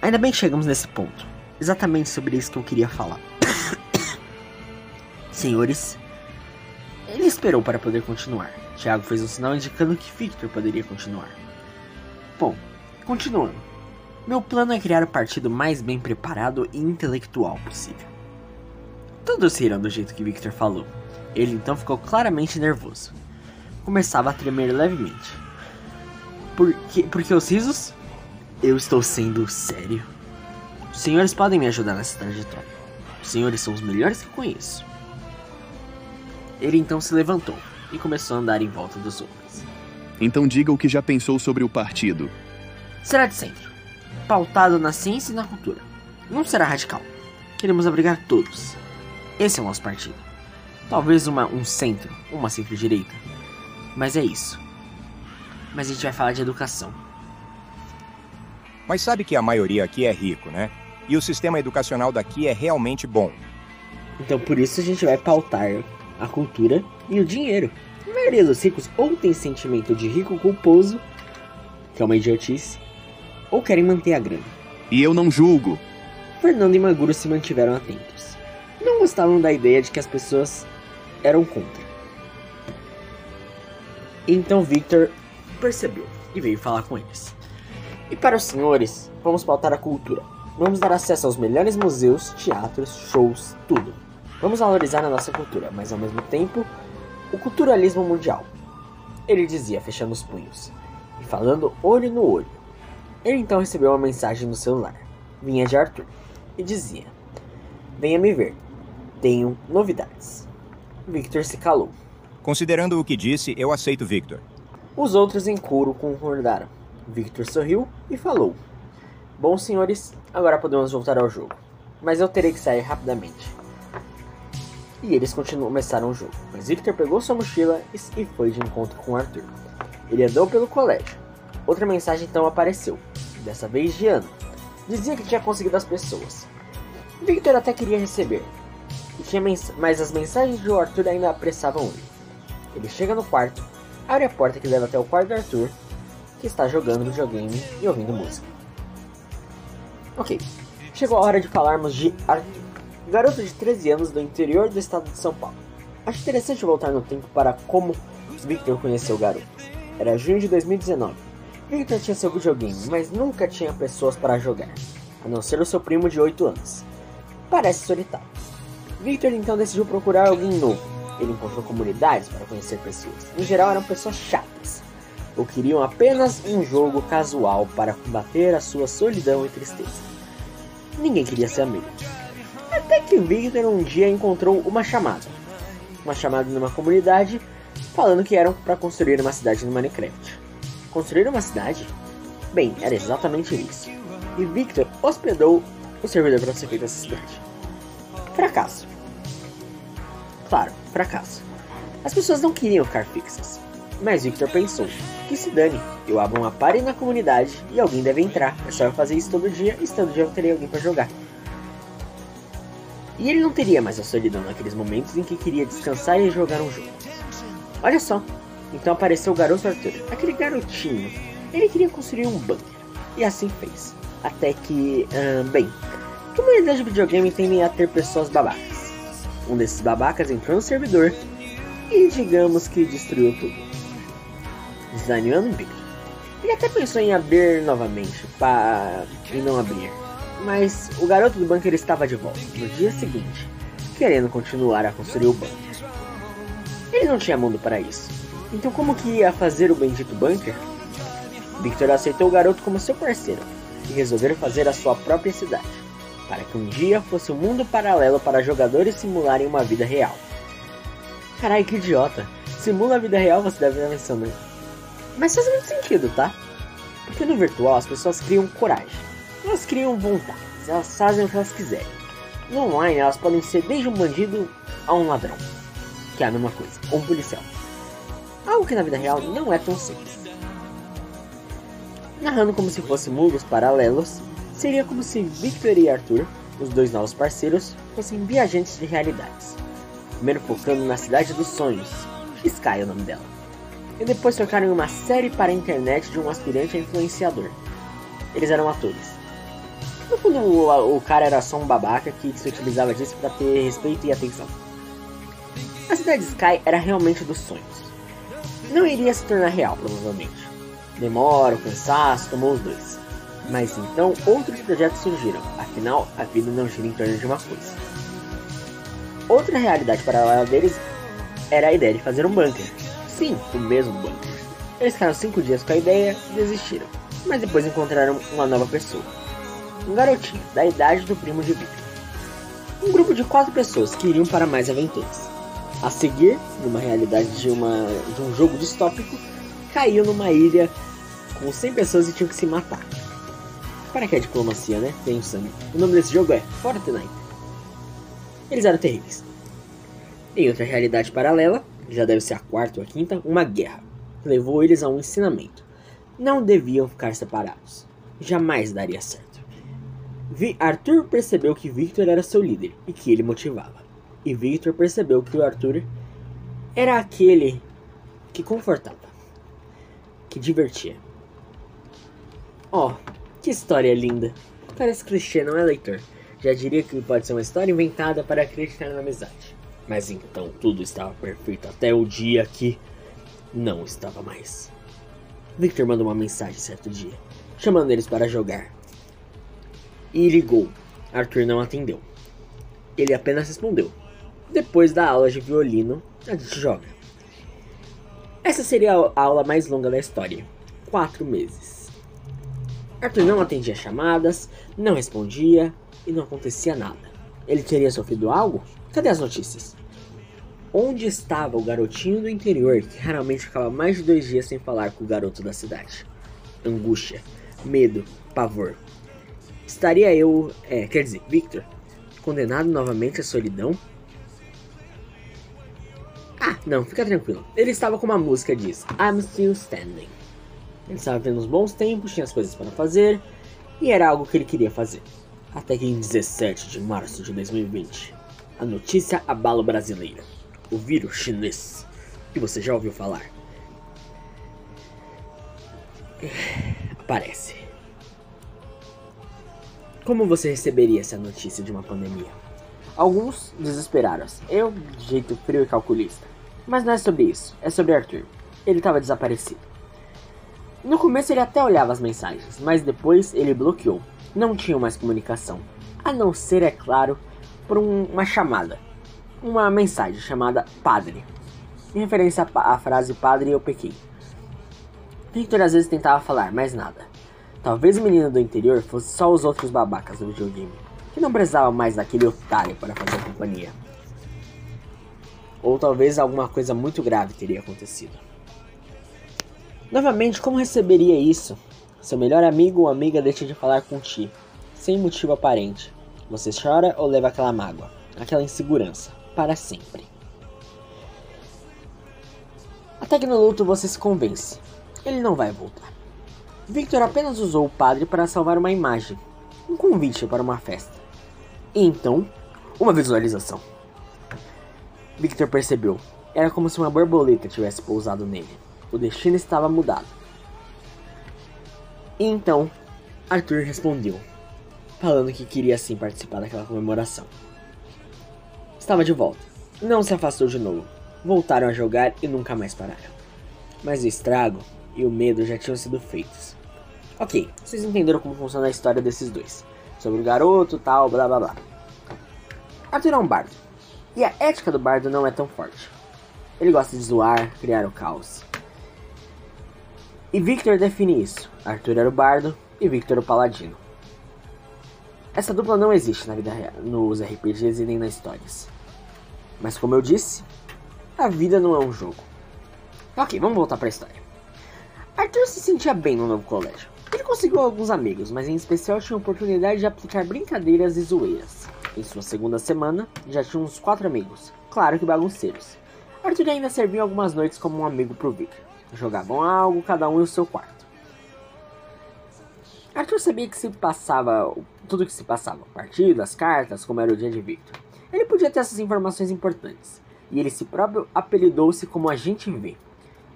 ainda bem que chegamos nesse ponto. Exatamente sobre isso que eu queria falar. Senhores, ele esperou para poder continuar. Tiago fez um sinal indicando que Victor poderia continuar. Bom, continuando. Meu plano é criar o partido mais bem preparado e intelectual possível. Todos riram do jeito que Victor falou. Ele então ficou claramente nervoso. Começava a tremer levemente. Por que, porque os risos? Eu estou sendo sério. Os senhores podem me ajudar nessa trajetória. Os senhores são os melhores que conheço. Ele então se levantou e começou a andar em volta dos homens. Então diga o que já pensou sobre o partido. Será de centro, pautado na ciência e na cultura. Não será radical. Queremos abrigar todos. Esse é o nosso partido. Talvez uma, um centro, uma centro-direita. Mas é isso. Mas a gente vai falar de educação. Mas sabe que a maioria aqui é rico, né? E o sistema educacional daqui é realmente bom. Então por isso a gente vai pautar a cultura e o dinheiro. A maioria dos ricos ou tem sentimento de rico culposo, que é uma idiotice, ou querem manter a grana. E eu não julgo. Fernando e Maguro se mantiveram atentos. Não gostavam da ideia de que as pessoas eram contra. Então Victor percebeu e veio falar com eles. E para os senhores, vamos pautar a cultura. Vamos dar acesso aos melhores museus, teatros, shows, tudo. Vamos valorizar a nossa cultura, mas ao mesmo tempo, o culturalismo mundial. Ele dizia, fechando os punhos e falando olho no olho. Ele então recebeu uma mensagem no celular. Vinha de Arthur e dizia: Venha me ver. Tenho novidades. Victor se calou. Considerando o que disse, eu aceito Victor. Os outros em coro concordaram. Victor sorriu e falou: Bom, senhores, agora podemos voltar ao jogo. Mas eu terei que sair rapidamente. E eles continuam, começaram o jogo. Mas Victor pegou sua mochila e foi de encontro com Arthur. Ele andou pelo colégio. Outra mensagem então apareceu, dessa vez de Ana. Dizia que tinha conseguido as pessoas. Victor até queria receber, mas as mensagens de Arthur ainda apressavam ele. Ele chega no quarto, abre a porta que leva até o quarto do Arthur que está jogando videogame e ouvindo música. Ok, chegou a hora de falarmos de Arthur, garoto de 13 anos do interior do estado de São Paulo. Acho interessante voltar no tempo para como Victor conheceu o garoto. Era junho de 2019. Victor tinha seu videogame, mas nunca tinha pessoas para jogar, a não ser o seu primo de 8 anos. Parece solitário. Victor então decidiu procurar alguém novo. Ele encontrou comunidades para conhecer pessoas. Em geral eram pessoas chatas, ou queriam apenas um jogo casual para combater a sua solidão e tristeza. Ninguém queria ser amigo. Até que Victor um dia encontrou uma chamada. Uma chamada numa comunidade falando que eram para construir uma cidade no Minecraft. Construir uma cidade? Bem, era exatamente isso. E Victor hospedou o servidor para ser feita essa cidade. Fracasso. Claro, fracasso. As pessoas não queriam ficar fixas. Mas Victor pensou, que se dane, eu abro uma party na comunidade e alguém deve entrar. É só eu fazer isso todo dia e todo dia eu terei alguém para jogar. E ele não teria mais a solidão naqueles momentos em que queria descansar e jogar um jogo. Olha só, então apareceu o garoto Arthur, aquele garotinho. Ele queria construir um bunker, e assim fez. Até que, hum, bem, comunidade de videogame tendem a ter pessoas babacas. Um desses babacas entrou no servidor e digamos que destruiu tudo. Desanimando Big. Ele até pensou em abrir novamente, para e não abrir. Mas o garoto do bunker estava de volta no dia seguinte, querendo continuar a construir o bunker. Ele não tinha mundo para isso. Então como que ia fazer o bendito bunker? Victor aceitou o garoto como seu parceiro e resolveram fazer a sua própria cidade, para que um dia fosse um mundo paralelo para jogadores simularem uma vida real. Carai, que idiota! Simula a vida real, você deve estar pensando. Mas faz muito sentido, tá? Porque no virtual as pessoas criam coragem, elas criam vontade, elas fazem o que elas quiserem. No online elas podem ser desde um bandido a um ladrão que é a mesma coisa, ou um policial. Algo que na vida real não é tão simples. Narrando como se fossem mundos paralelos, seria como se Victor e Arthur, os dois novos parceiros, fossem viajantes de realidades. Primeiro focando na cidade dos sonhos, Sky é o nome dela. E depois trocaram uma série para a internet de um aspirante a influenciador. Eles eram atores. No fundo, o, o cara era só um babaca que se utilizava disso para ter respeito e atenção. A cidade Sky era realmente dos sonhos. Não iria se tornar real, provavelmente. Demora, o cansaço, tomou os dois. Mas então outros projetos surgiram, afinal a vida não gira em torno de uma coisa. Outra realidade paralela deles era a ideia de fazer um bunker. Sim, o mesmo bunker. Eles ficaram cinco dias com a ideia e desistiram, mas depois encontraram uma nova pessoa. Um garotinho, da idade do primo de Victor. Um grupo de quatro pessoas que iriam para mais aventuras. A seguir, numa realidade de, uma, de um jogo distópico, caiu numa ilha com 100 pessoas e tinham que se matar. Para que é diplomacia, né? Tem sangue. O nome desse jogo é Fortnite. Eles eram terríveis. Em outra realidade paralela, já deve ser a quarta ou a quinta, uma guerra levou eles a um ensinamento. Não deviam ficar separados. Jamais daria certo. Vi Arthur percebeu que Victor era seu líder e que ele motivava e Victor percebeu que o Arthur era aquele que confortava, que divertia. Oh, que história linda! Parece clichê, não é, leitor? Já diria que pode ser uma história inventada para acreditar na amizade. Mas então tudo estava perfeito até o dia que não estava mais. Victor mandou uma mensagem certo dia, chamando eles para jogar. E ligou. Arthur não atendeu. Ele apenas respondeu: depois da aula de violino, a gente joga. Essa seria a aula mais longa da história. Quatro meses. Arthur não atendia chamadas, não respondia e não acontecia nada. Ele teria sofrido algo? Cadê as notícias? Onde estava o garotinho do interior que raramente ficava mais de dois dias sem falar com o garoto da cidade? Angústia, medo, pavor. Estaria eu, é, quer dizer, Victor, condenado novamente à solidão ah, não, fica tranquilo. Ele estava com uma música diz I'm Still Standing. Ele estava tendo uns bons tempos, tinha as coisas para fazer e era algo que ele queria fazer. Até que em 17 de março de 2020, a notícia abala o brasileiro. O vírus chinês, que você já ouviu falar. aparece. Como você receberia essa notícia de uma pandemia? Alguns desesperaram-se, eu de jeito frio e calculista. Mas não é sobre isso, é sobre Arthur. Ele estava desaparecido. No começo ele até olhava as mensagens, mas depois ele bloqueou. Não tinha mais comunicação. A não ser, é claro, por um, uma chamada. Uma mensagem chamada Padre. Em referência à frase Padre eu pequei. Victor às vezes tentava falar, mas nada. Talvez o menino do interior fosse só os outros babacas do videogame, que não precisavam mais daquele otário para fazer companhia. Ou talvez alguma coisa muito grave teria acontecido. Novamente, como receberia isso? Seu melhor amigo ou amiga deixa de falar com ti, sem motivo aparente. Você chora ou leva aquela mágoa, aquela insegurança, para sempre. Até que no luto você se convence. Ele não vai voltar. Victor apenas usou o padre para salvar uma imagem, um convite para uma festa. E então, uma visualização. Victor percebeu. Era como se uma borboleta tivesse pousado nele. O destino estava mudado. E então, Arthur respondeu, falando que queria sim participar daquela comemoração. Estava de volta. Não se afastou de novo. Voltaram a jogar e nunca mais pararam. Mas o estrago e o medo já tinham sido feitos. Ok, vocês entenderam como funciona a história desses dois. Sobre o garoto, tal, blá blá blá. Arthur é um bardo. E a ética do bardo não é tão forte. Ele gosta de zoar, criar o caos. E Victor define isso. Arthur era o bardo e Victor o paladino. Essa dupla não existe na vida real, nos RPGs e nem nas histórias. Mas como eu disse, a vida não é um jogo. Ok, vamos voltar para a história. Arthur se sentia bem no novo colégio. Ele conseguiu alguns amigos, mas em especial tinha a oportunidade de aplicar brincadeiras e zoeiras. Em sua segunda semana, já tinha uns quatro amigos, claro que bagunceiros. Arthur ainda servia algumas noites como um amigo pro Victor. Jogavam algo, cada um em seu quarto. Arthur sabia que se passava tudo que se passava, partidas, cartas, como era o dia de Victor. Ele podia ter essas informações importantes, e ele se próprio apelidou-se como Agente V,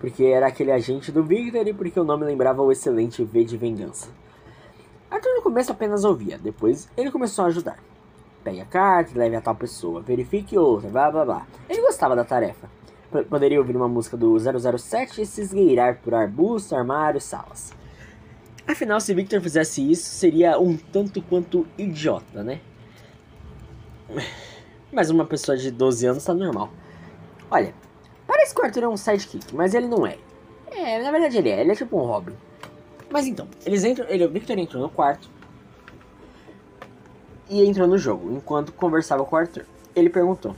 porque era aquele agente do Victor e porque o nome lembrava o excelente V de vingança. Arthur no começo apenas ouvia, depois ele começou a ajudar. Pegue a carta, leve a tal pessoa, verifique outra, blá blá blá. Ele gostava da tarefa. P poderia ouvir uma música do 007 e se esgueirar por arbustos, armários, salas. Afinal, se Victor fizesse isso, seria um tanto quanto idiota, né? Mas uma pessoa de 12 anos tá normal. Olha, parece que o Arthur é um sidekick, mas ele não é. É, na verdade ele é, ele é tipo um Robin. Mas então, eles entram, ele, o Victor entrou no quarto e entrou no jogo, enquanto conversava com o Arthur. Ele perguntou: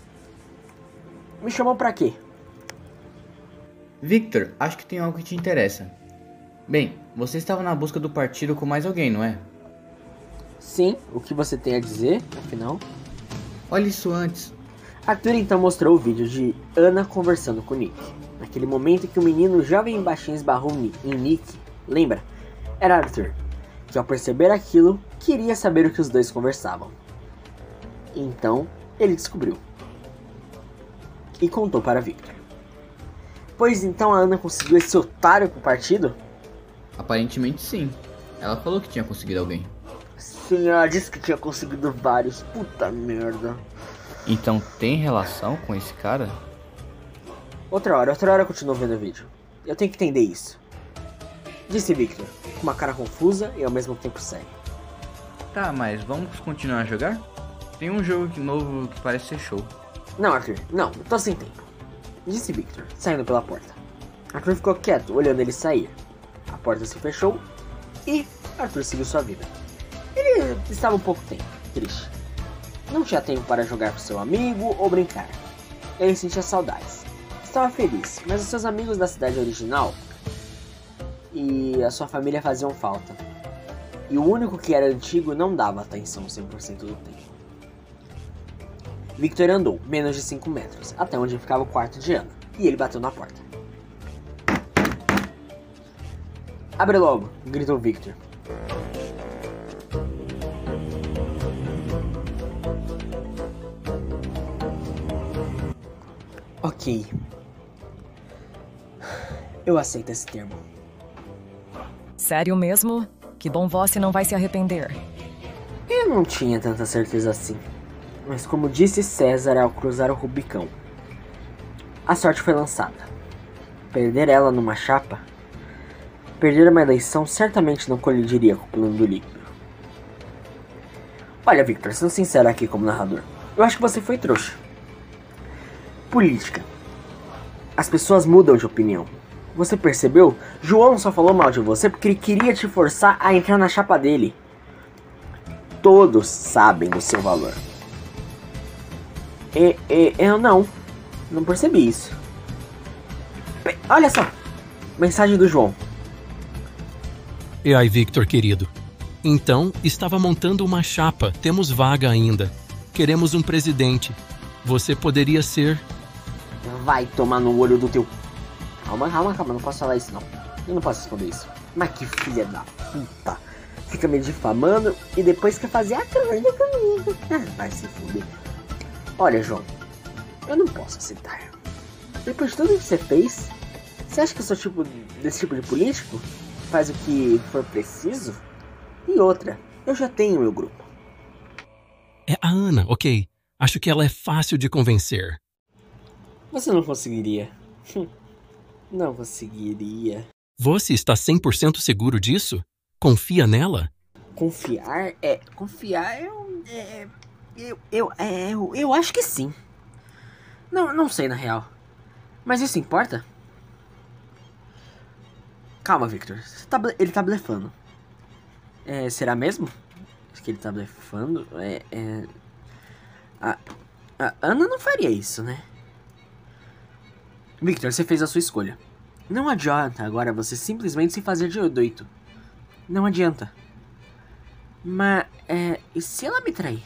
Me chamou pra quê? Victor, acho que tem algo que te interessa. Bem, você estava na busca do partido com mais alguém, não é? Sim, o que você tem a dizer, afinal? Olha isso antes. Arthur então mostrou o vídeo de Ana conversando com Nick. Naquele momento que o menino jovem e baixinho esbarrou em Nick, lembra? Era Arthur, que ao perceber aquilo, queria saber o que os dois conversavam. Então, ele descobriu. E contou para Victor. Pois então a Ana conseguiu esse otário pro partido? Aparentemente sim. Ela falou que tinha conseguido alguém. Sim, ela disse que tinha conseguido vários. Puta merda. Então tem relação com esse cara? Outra hora, outra hora eu continuo vendo o vídeo. Eu tenho que entender isso. Disse Victor, com uma cara confusa e ao mesmo tempo séria. Tá, mas vamos continuar a jogar? Tem um jogo novo que parece ser show. Não, Arthur, não, tô sem tempo. Disse Victor, saindo pela porta. Arthur ficou quieto, olhando ele sair. A porta se fechou e Arthur seguiu sua vida. Ele estava um pouco tempo, triste. Não tinha tempo para jogar com seu amigo ou brincar. Ele sentia saudades. Estava feliz, mas os seus amigos da cidade original e a sua família faziam falta. E o único que era antigo não dava atenção 100% do tempo. Victor andou menos de 5 metros até onde ficava o quarto de Ana e ele bateu na porta. Abre logo, gritou Victor. Ok. Eu aceito esse termo. Sério mesmo? Que bom você não vai se arrepender. Eu não tinha tanta certeza assim. Mas como disse César ao cruzar o Rubicão, a sorte foi lançada. Perder ela numa chapa, perder uma eleição certamente não colidiria com o plano do líquido. Olha, Victor, sendo sincero aqui como narrador, eu acho que você foi trouxa. Política. As pessoas mudam de opinião. Você percebeu? João só falou mal de você porque ele queria te forçar a entrar na chapa dele. Todos sabem do seu valor. E, e eu não. Não percebi isso. Pe- Olha só. Mensagem do João. E aí, Victor, querido? Então, estava montando uma chapa. Temos vaga ainda. Queremos um presidente. Você poderia ser. Vai tomar no olho do teu. Calma, calma, calma. Não posso falar isso não. Eu não posso responder isso. Mas que filha da puta. Fica me difamando e depois quer fazer acordo comigo. Ah, vai se fuder. Olha, João. Eu não posso aceitar. Depois de tudo que você fez, você acha que eu sou tipo desse tipo de político? Faz o que for preciso? E outra, eu já tenho meu grupo. É a Ana, ok. Acho que ela é fácil de convencer. Você não conseguiria. Não conseguiria. Você está 100% seguro disso? Confia nela? Confiar é. Confiar eu. É, eu, eu, é, eu, eu acho que sim. Não, não sei na real. Mas isso importa? Calma, Victor. Tá ele tá blefando. É, será mesmo? Que ele tá blefando? É. é... A, a Ana não faria isso, né? Victor, você fez a sua escolha. Não adianta agora você simplesmente se fazer de doido. Não adianta. Mas, é. E se ela me trair?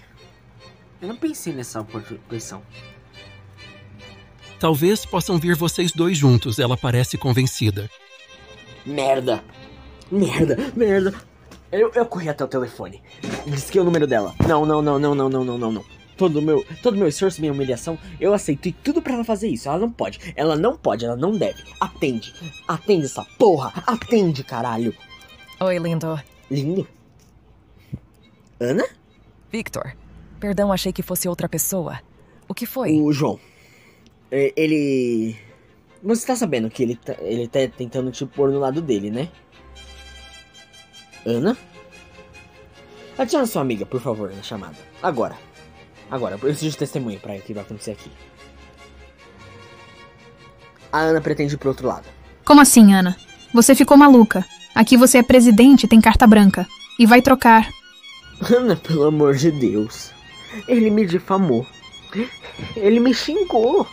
Eu não pensei nessa oposição. Talvez possam vir vocês dois juntos, ela parece convencida. Merda! Merda, merda! Eu, eu corri até o telefone. Disquei o número dela. Não, não, não, não, não, não, não, não, não. Todo meu, todo meu esforço, minha humilhação, eu aceitei tudo pra ela fazer isso. Ela não pode. Ela não pode, ela não deve. Atende. Atende essa porra. Atende, caralho. Oi, lindo. Lindo? Ana? Victor. Perdão, achei que fosse outra pessoa. O que foi? O João. É, Ele. Você tá sabendo que ele tá, ele tá tentando te pôr no lado dele, né? Ana? Adiciona sua amiga, por favor, na chamada. Agora. Agora, eu preciso de testemunha pra o que vai acontecer aqui. A Ana pretende ir pro outro lado. Como assim, Ana? Você ficou maluca. Aqui você é presidente e tem carta branca. E vai trocar. Ana, pelo amor de Deus. Ele me difamou. Ele me xingou.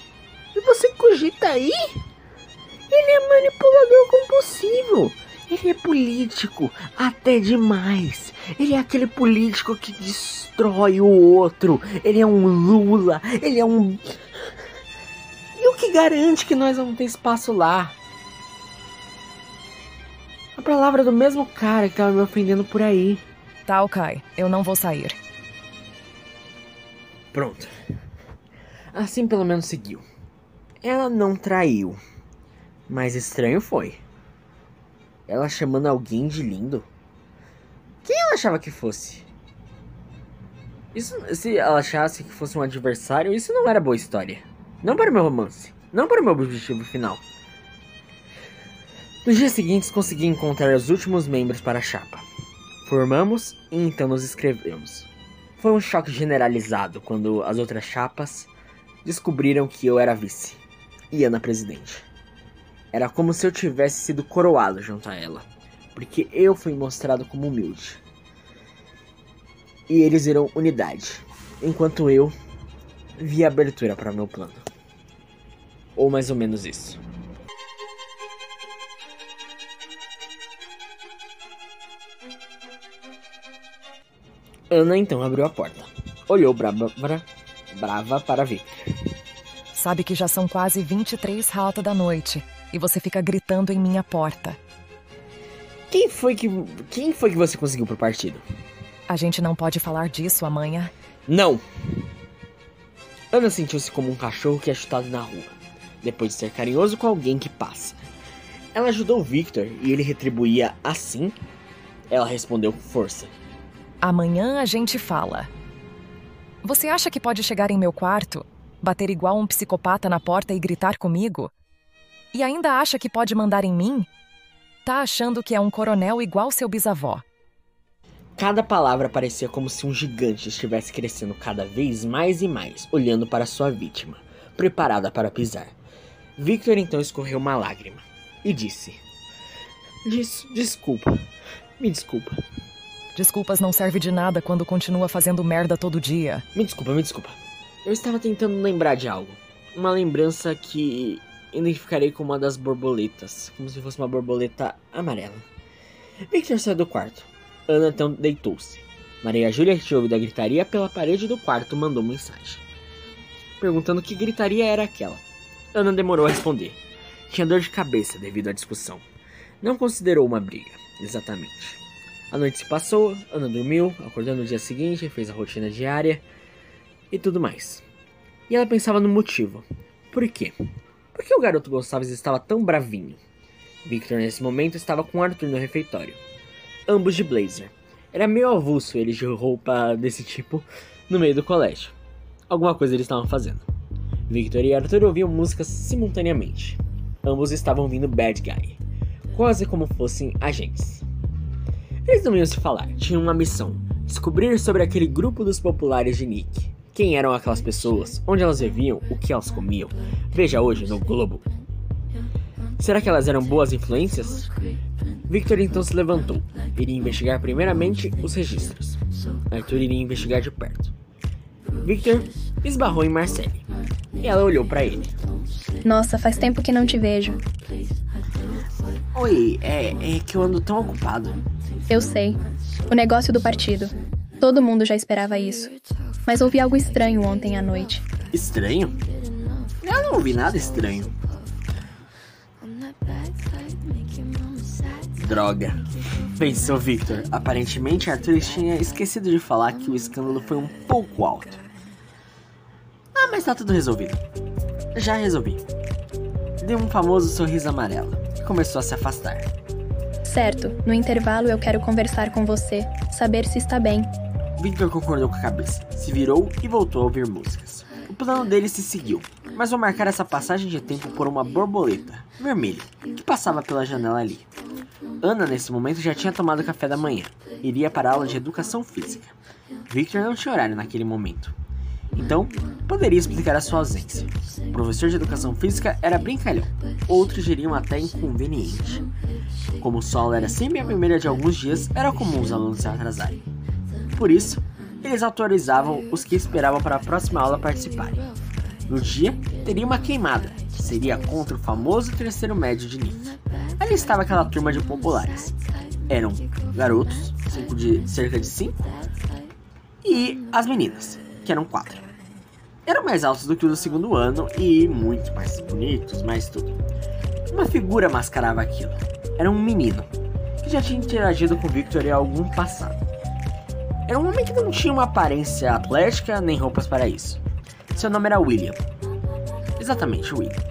E você cogita aí? Ele é manipulador compulsivo. Ele é político, até demais. Ele é aquele político que destrói o outro. Ele é um Lula. Ele é um. E o que garante que nós vamos ter espaço lá? A palavra do mesmo cara que tava me ofendendo por aí. Tá, ok. Eu não vou sair. Pronto. Assim pelo menos seguiu. Ela não traiu. Mas estranho foi. Ela chamando alguém de lindo? Quem ela achava que fosse? Isso, se ela achasse que fosse um adversário, isso não era boa história. Não para o meu romance. Não para o meu objetivo final. Nos dias seguintes consegui encontrar os últimos membros para a chapa. Formamos e então nos inscrevemos. Foi um choque generalizado quando as outras chapas descobriram que eu era vice e Ana presidente. Era como se eu tivesse sido coroado junto a ela, porque eu fui mostrado como humilde. E eles viram unidade, enquanto eu vi abertura para meu plano. Ou mais ou menos isso. Ana então abriu a porta. Olhou brava, bra- brava para Victor. Sabe que já são quase 23 rata da noite e você fica gritando em minha porta. Quem foi que quem foi que você conseguiu pro partido? A gente não pode falar disso amanhã. Não. Ana sentiu-se como um cachorro que é chutado na rua, depois de ser carinhoso com alguém que passa. Ela ajudou Victor e ele retribuía assim? Ela respondeu com força. Amanhã a gente fala. Você acha que pode chegar em meu quarto, bater igual um psicopata na porta e gritar comigo? E ainda acha que pode mandar em mim? Tá achando que é um coronel igual seu bisavó. Cada palavra parecia como se um gigante estivesse crescendo cada vez mais e mais, olhando para sua vítima, preparada para pisar. Victor então escorreu uma lágrima e disse: Des Desculpa, me desculpa. Desculpas não serve de nada quando continua fazendo merda todo dia. Me desculpa, me desculpa. Eu estava tentando lembrar de algo. Uma lembrança que identificarei como uma das borboletas, como se fosse uma borboleta amarela. Victor saiu do quarto. Ana então deitou-se. Maria Júlia, que tinha ouvido a gritaria pela parede do quarto, mandou mensagem. Perguntando que gritaria era aquela. Ana demorou a responder. Tinha dor de cabeça devido à discussão. Não considerou uma briga, exatamente. A noite se passou, Ana dormiu, acordou no dia seguinte, fez a rotina diária e tudo mais. E ela pensava no motivo. Por quê? Por que o garoto Gonçalves estava tão bravinho? Victor, nesse momento, estava com Arthur no refeitório ambos de blazer. Era meio avulso eles de roupa desse tipo no meio do colégio. Alguma coisa eles estavam fazendo. Victor e Arthur ouviam músicas simultaneamente. Ambos estavam ouvindo Bad Guy, quase como fossem agentes. Eles não iam se falar, tinham uma missão: descobrir sobre aquele grupo dos populares de Nick. Quem eram aquelas pessoas, onde elas viviam, o que elas comiam. Veja hoje no Globo. Será que elas eram boas influências? Victor então se levantou. Iria investigar primeiramente os registros. Arthur iria investigar de perto. Victor esbarrou em Marcelle. E ela olhou para ele. Nossa, faz tempo que não te vejo. Oi, é, é que eu ando tão ocupado. Eu sei. O negócio do partido. Todo mundo já esperava isso. Mas ouvi algo estranho ontem à noite. Estranho? Eu não ouvi nada estranho. Droga. Pensou Victor. Aparentemente, Arthur tinha esquecido de falar que o escândalo foi um pouco alto. Ah, mas tá tudo resolvido. Já resolvi. Deu um famoso sorriso amarelo e começou a se afastar. Certo, no intervalo eu quero conversar com você, saber se está bem. Victor concordou com a cabeça, se virou e voltou a ouvir músicas. O plano dele se seguiu, mas vou marcar essa passagem de tempo por uma borboleta vermelha que passava pela janela ali. Ana, nesse momento, já tinha tomado café da manhã. Iria para a aula de educação física. Victor não tinha horário naquele momento. Então, poderia explicar a sua ausência. O professor de educação física era brincalhão, outros diriam até inconveniente. Como o sol era sempre a primeira de alguns dias, era comum os alunos se atrasarem. Por isso, eles autorizavam os que esperavam para a próxima aula participarem. No dia, teria uma queimada, que seria contra o famoso terceiro médio de Nick. Ali estava aquela turma de populares. Eram garotos, de, cerca de cinco, e as meninas, que eram quatro. Eram mais altos do que o do segundo ano e muito mais bonitos, mais tudo. Uma figura mascarava aquilo. Era um menino, que já tinha interagido com Victor em algum passado. Era um homem que não tinha uma aparência atlética nem roupas para isso. Seu nome era William. Exatamente, William.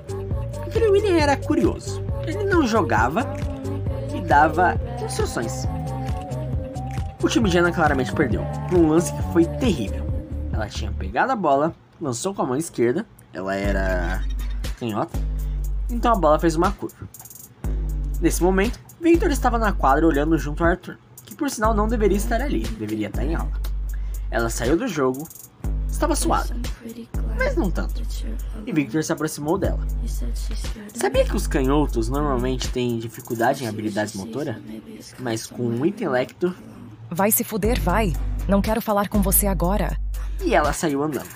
Aquele William era curioso. Ele não jogava e dava instruções. O time de Ana claramente perdeu, por um lance que foi terrível. Ela tinha pegado a bola, lançou com a mão esquerda, ela era canhota, então a bola fez uma curva. Nesse momento, Victor estava na quadra olhando junto a Arthur, por sinal não deveria estar ali, deveria estar em aula. Ela saiu do jogo, estava suada, mas não tanto. E Victor se aproximou dela. Sabia que os canhotos normalmente têm dificuldade em habilidades motora? Mas com o intelecto. Vai se fuder, vai. Não quero falar com você agora. E ela saiu andando.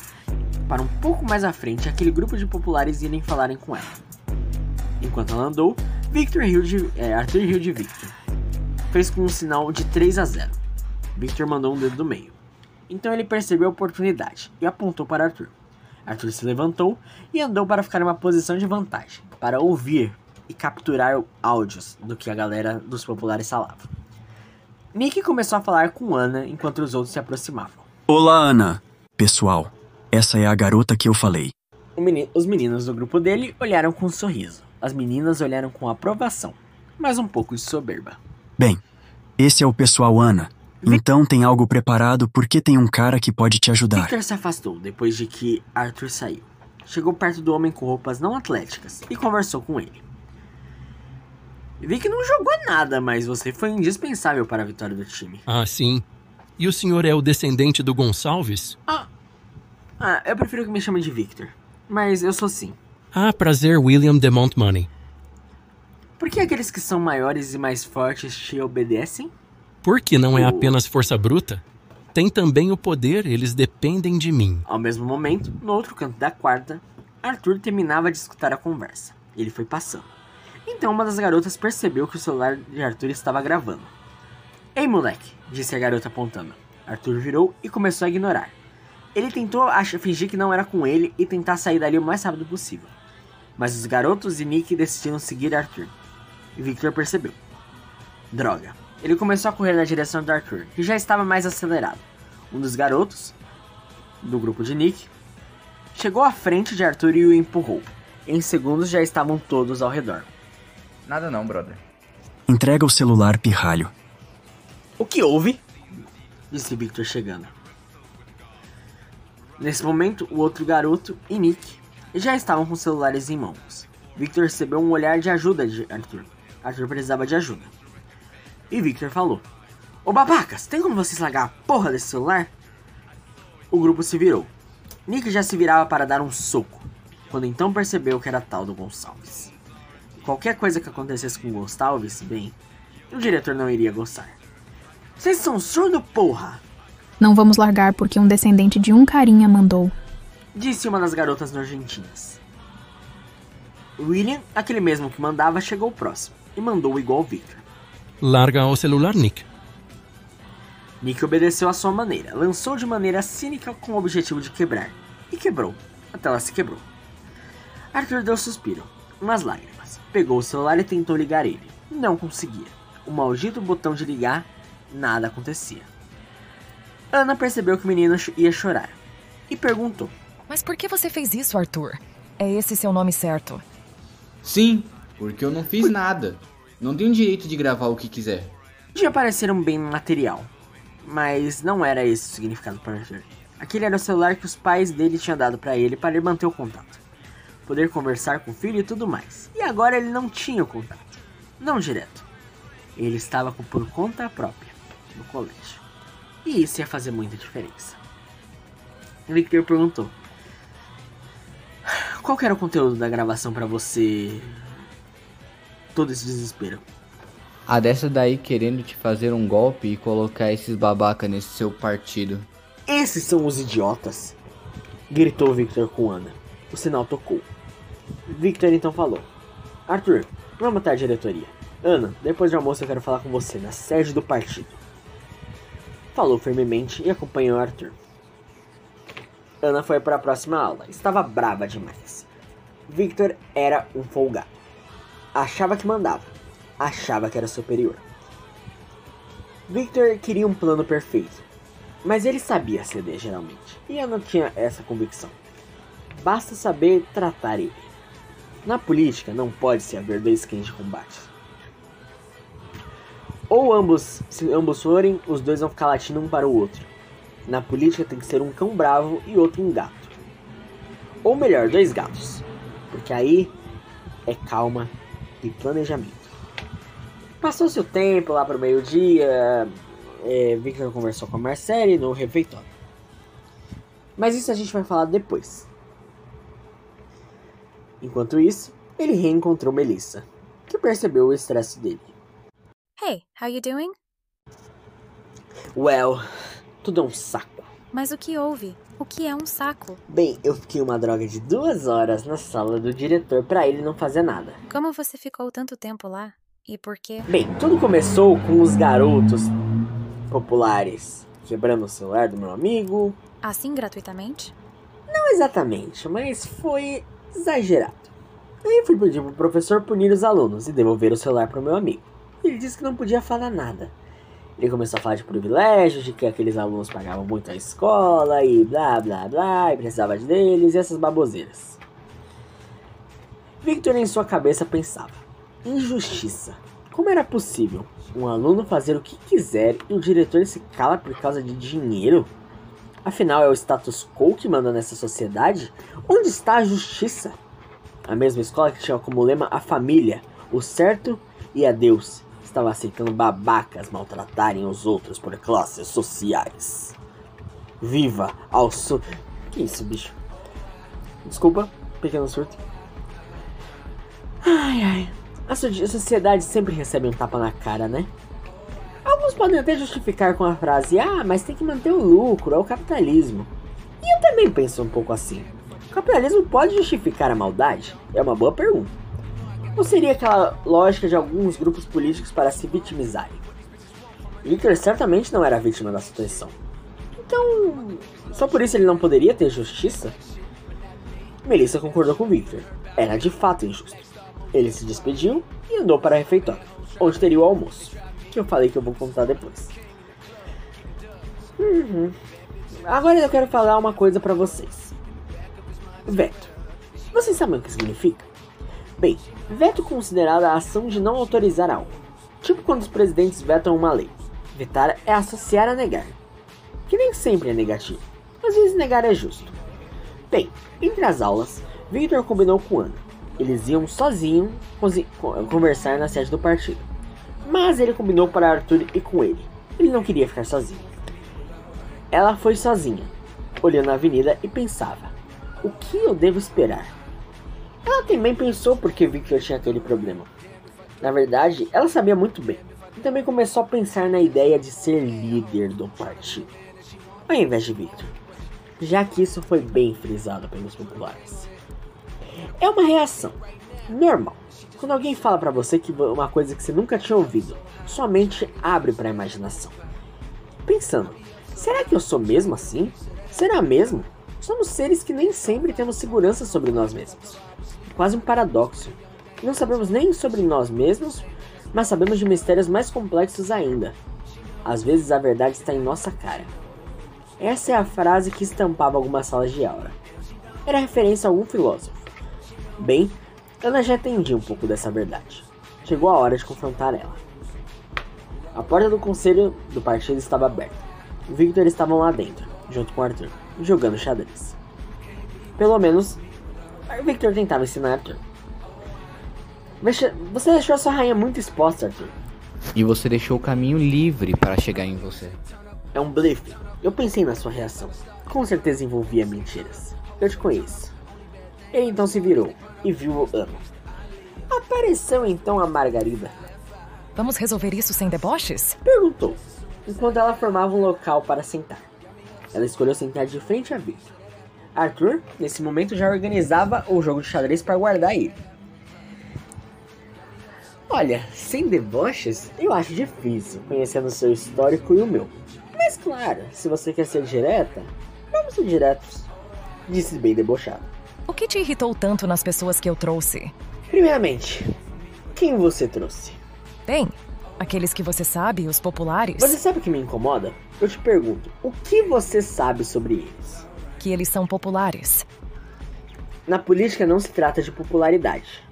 Para um pouco mais à frente, aquele grupo de populares irem falarem com ela. Enquanto ela andou, Victor riu de, é, Arthur riu de Victor. Fez com um sinal de 3 a 0. Victor mandou um dedo do meio. Então ele percebeu a oportunidade e apontou para Arthur. Arthur se levantou e andou para ficar em uma posição de vantagem, para ouvir e capturar áudios do que a galera dos populares falava. Nick começou a falar com Ana enquanto os outros se aproximavam. Olá, Ana. Pessoal, essa é a garota que eu falei. Menino, os meninos do grupo dele olharam com um sorriso. As meninas olharam com aprovação, mas um pouco de soberba. Bem, esse é o pessoal Ana. Então tem algo preparado porque tem um cara que pode te ajudar. Victor se afastou depois de que Arthur saiu. Chegou perto do homem com roupas não atléticas e conversou com ele. Vi que não jogou nada, mas você foi indispensável para a vitória do time. Ah, sim. E o senhor é o descendente do Gonçalves? Ah, ah eu prefiro que me chamem de Victor. Mas eu sou sim. Ah, prazer, William de Montmoney. Por que aqueles que são maiores e mais fortes te obedecem? Porque não é apenas força bruta. Tem também o poder, eles dependem de mim. Ao mesmo momento, no outro canto da quarta, Arthur terminava de escutar a conversa. Ele foi passando. Então uma das garotas percebeu que o celular de Arthur estava gravando. Ei, moleque, disse a garota apontando. Arthur virou e começou a ignorar. Ele tentou achar, fingir que não era com ele e tentar sair dali o mais rápido possível. Mas os garotos e Nick decidiram seguir Arthur. E Victor percebeu. Droga. Ele começou a correr na direção de Arthur, que já estava mais acelerado. Um dos garotos, do grupo de Nick, chegou à frente de Arthur e o empurrou. Em segundos já estavam todos ao redor. Nada não, brother. Entrega o celular, pirralho. O que houve? Disse Victor chegando. Nesse momento, o outro garoto e Nick já estavam com celulares em mãos. Victor recebeu um olhar de ajuda de Arthur. Arthur precisava de ajuda. E Victor falou: Ô babacas, tem como vocês largar a porra desse celular? O grupo se virou. Nick já se virava para dar um soco, quando então percebeu que era tal do Gonçalves. Qualquer coisa que acontecesse com Gonçalves, bem, o diretor não iria gostar. Vocês são surdo, porra! Não vamos largar porque um descendente de um carinha mandou. Disse uma das garotas nojentinas. William, aquele mesmo que mandava, chegou próximo e mandou igual Victor. Larga o celular, Nick. Nick obedeceu à sua maneira, lançou de maneira cínica com o objetivo de quebrar. E quebrou. A tela se quebrou. Arthur deu um suspiro, umas lágrimas. Pegou o celular e tentou ligar ele. Não conseguia. O maldito botão de ligar, nada acontecia. Ana percebeu que o menino ia chorar e perguntou: Mas por que você fez isso, Arthur? É esse seu nome certo? Sim, porque eu não fiz nada. Não tenho direito de gravar o que quiser. Podia parecer um bem material, mas não era esse o significado para Arthur. Aquele era o celular que os pais dele tinham dado para ele para ele manter o contato poder conversar com o filho e tudo mais. E agora ele não tinha o contato. Não direto. Ele estava por conta própria no colégio. E isso ia fazer muita diferença. Victor perguntou: Qual era o conteúdo da gravação para você? Todo esse desespero. A dessa daí querendo te fazer um golpe e colocar esses babaca nesse seu partido. Esses são os idiotas! Gritou Victor com Ana. O sinal tocou. Victor então falou: Arthur, vamos até a diretoria. Ana, depois do almoço eu quero falar com você na sede do partido. Falou firmemente e acompanhou Arthur. Ana foi para a próxima aula. Estava brava demais. Victor era um folgado. Achava que mandava. Achava que era superior. Victor queria um plano perfeito. Mas ele sabia ceder geralmente. E Ana tinha essa convicção. Basta saber tratar ele. Na política não pode se haver dois cães de combate. Ou ambos, se ambos forem, os dois vão ficar latindo um para o outro. Na política tem que ser um cão bravo e outro um gato. Ou melhor, dois gatos. Porque aí é calma e planejamento. Passou-se o tempo lá para o meio-dia. É, Victor conversou com a Marcele no refeitório. Mas isso a gente vai falar depois. Enquanto isso, ele reencontrou Melissa, que percebeu o estresse dele. Hey, how you doing? Well, tudo é um saco. Mas o que houve? O que é um saco? Bem, eu fiquei uma droga de duas horas na sala do diretor para ele não fazer nada. Como você ficou tanto tempo lá? E por quê? Bem, tudo começou com os garotos populares quebrando o celular do meu amigo. Assim gratuitamente? Não exatamente, mas foi exagerado. Aí fui pedir pro professor punir os alunos e devolver o celular pro meu amigo. Ele disse que não podia falar nada. Ele começou a falar de privilégios, de que aqueles alunos pagavam muito a escola e blá blá blá, e precisava deles e essas baboseiras. Victor em sua cabeça pensava: injustiça. Como era possível um aluno fazer o que quiser e o diretor se cala por causa de dinheiro? Afinal, é o status quo que manda nessa sociedade? Onde está a justiça? A mesma escola que tinha como lema a família, o certo e a Deus, estava aceitando babacas maltratarem os outros por classes sociais. Viva ao su... Que isso, bicho? Desculpa, pequeno surto. Ai, ai. A sociedade sempre recebe um tapa na cara, né? Alguns podem até justificar com a frase: ah, mas tem que manter o lucro, é o capitalismo. E eu também penso um pouco assim. O capitalismo pode justificar a maldade? É uma boa pergunta. Ou seria aquela lógica de alguns grupos políticos para se vitimizarem? Victor certamente não era vítima da situação. Então, só por isso ele não poderia ter justiça? Melissa concordou com Victor. Era de fato injusto. Ele se despediu e andou para a refeitória, onde teria o almoço, que eu falei que eu vou contar depois. Uhum. Agora eu quero falar uma coisa para vocês. Veto. Vocês sabem o que significa? Bem, veto considerado a ação de não autorizar algo. Tipo quando os presidentes vetam uma lei. Vetar é associar a negar. Que nem sempre é negativo. Às vezes negar é justo. Bem, entre as aulas, Victor combinou com Ana eles iam sozinhos conversar na sede do partido. Mas ele combinou para Arthur ir com ele. Ele não queria ficar sozinho. Ela foi sozinha, olhando a avenida e pensava: o que eu devo esperar? Ela também pensou porque Victor tinha aquele problema. Na verdade, ela sabia muito bem. E também começou a pensar na ideia de ser líder do partido, ao invés de Victor, já que isso foi bem frisado pelos populares. É uma reação normal. Quando alguém fala para você que uma coisa que você nunca tinha ouvido, sua mente abre para a imaginação. Pensando, será que eu sou mesmo assim? Será mesmo? Somos seres que nem sempre temos segurança sobre nós mesmos. Quase um paradoxo. Não sabemos nem sobre nós mesmos, mas sabemos de mistérios mais complexos ainda. Às vezes a verdade está em nossa cara. Essa é a frase que estampava algumas salas de aula. Era referência a algum filósofo. Bem, Ana já entendia um pouco dessa verdade. Chegou a hora de confrontar ela. A porta do conselho do partido estava aberta. Victor estavam lá dentro, junto com Arthur, jogando xadrez. Pelo menos, Victor tentava ensinar Arthur. Você deixou a sua rainha muito exposta, Arthur. E você deixou o caminho livre para chegar em você. É um blefe. Eu pensei na sua reação. Com certeza envolvia mentiras. Eu te conheço. Ele então se virou e viu Ana. Apareceu então a Margarida. Vamos resolver isso sem deboches? Perguntou, enquanto ela formava um local para sentar. Ela escolheu sentar de frente a Victor. Arthur, nesse momento, já organizava o jogo de xadrez para guardar ele. Olha, sem deboches, eu acho difícil, conhecendo o seu histórico e o meu. Mas claro, se você quer ser direta, vamos ser diretos, disse bem debochado. O que te irritou tanto nas pessoas que eu trouxe? Primeiramente, quem você trouxe? Bem, aqueles que você sabe, os populares. Você sabe o que me incomoda? Eu te pergunto, o que você sabe sobre eles? Que eles são populares. Na política não se trata de popularidade.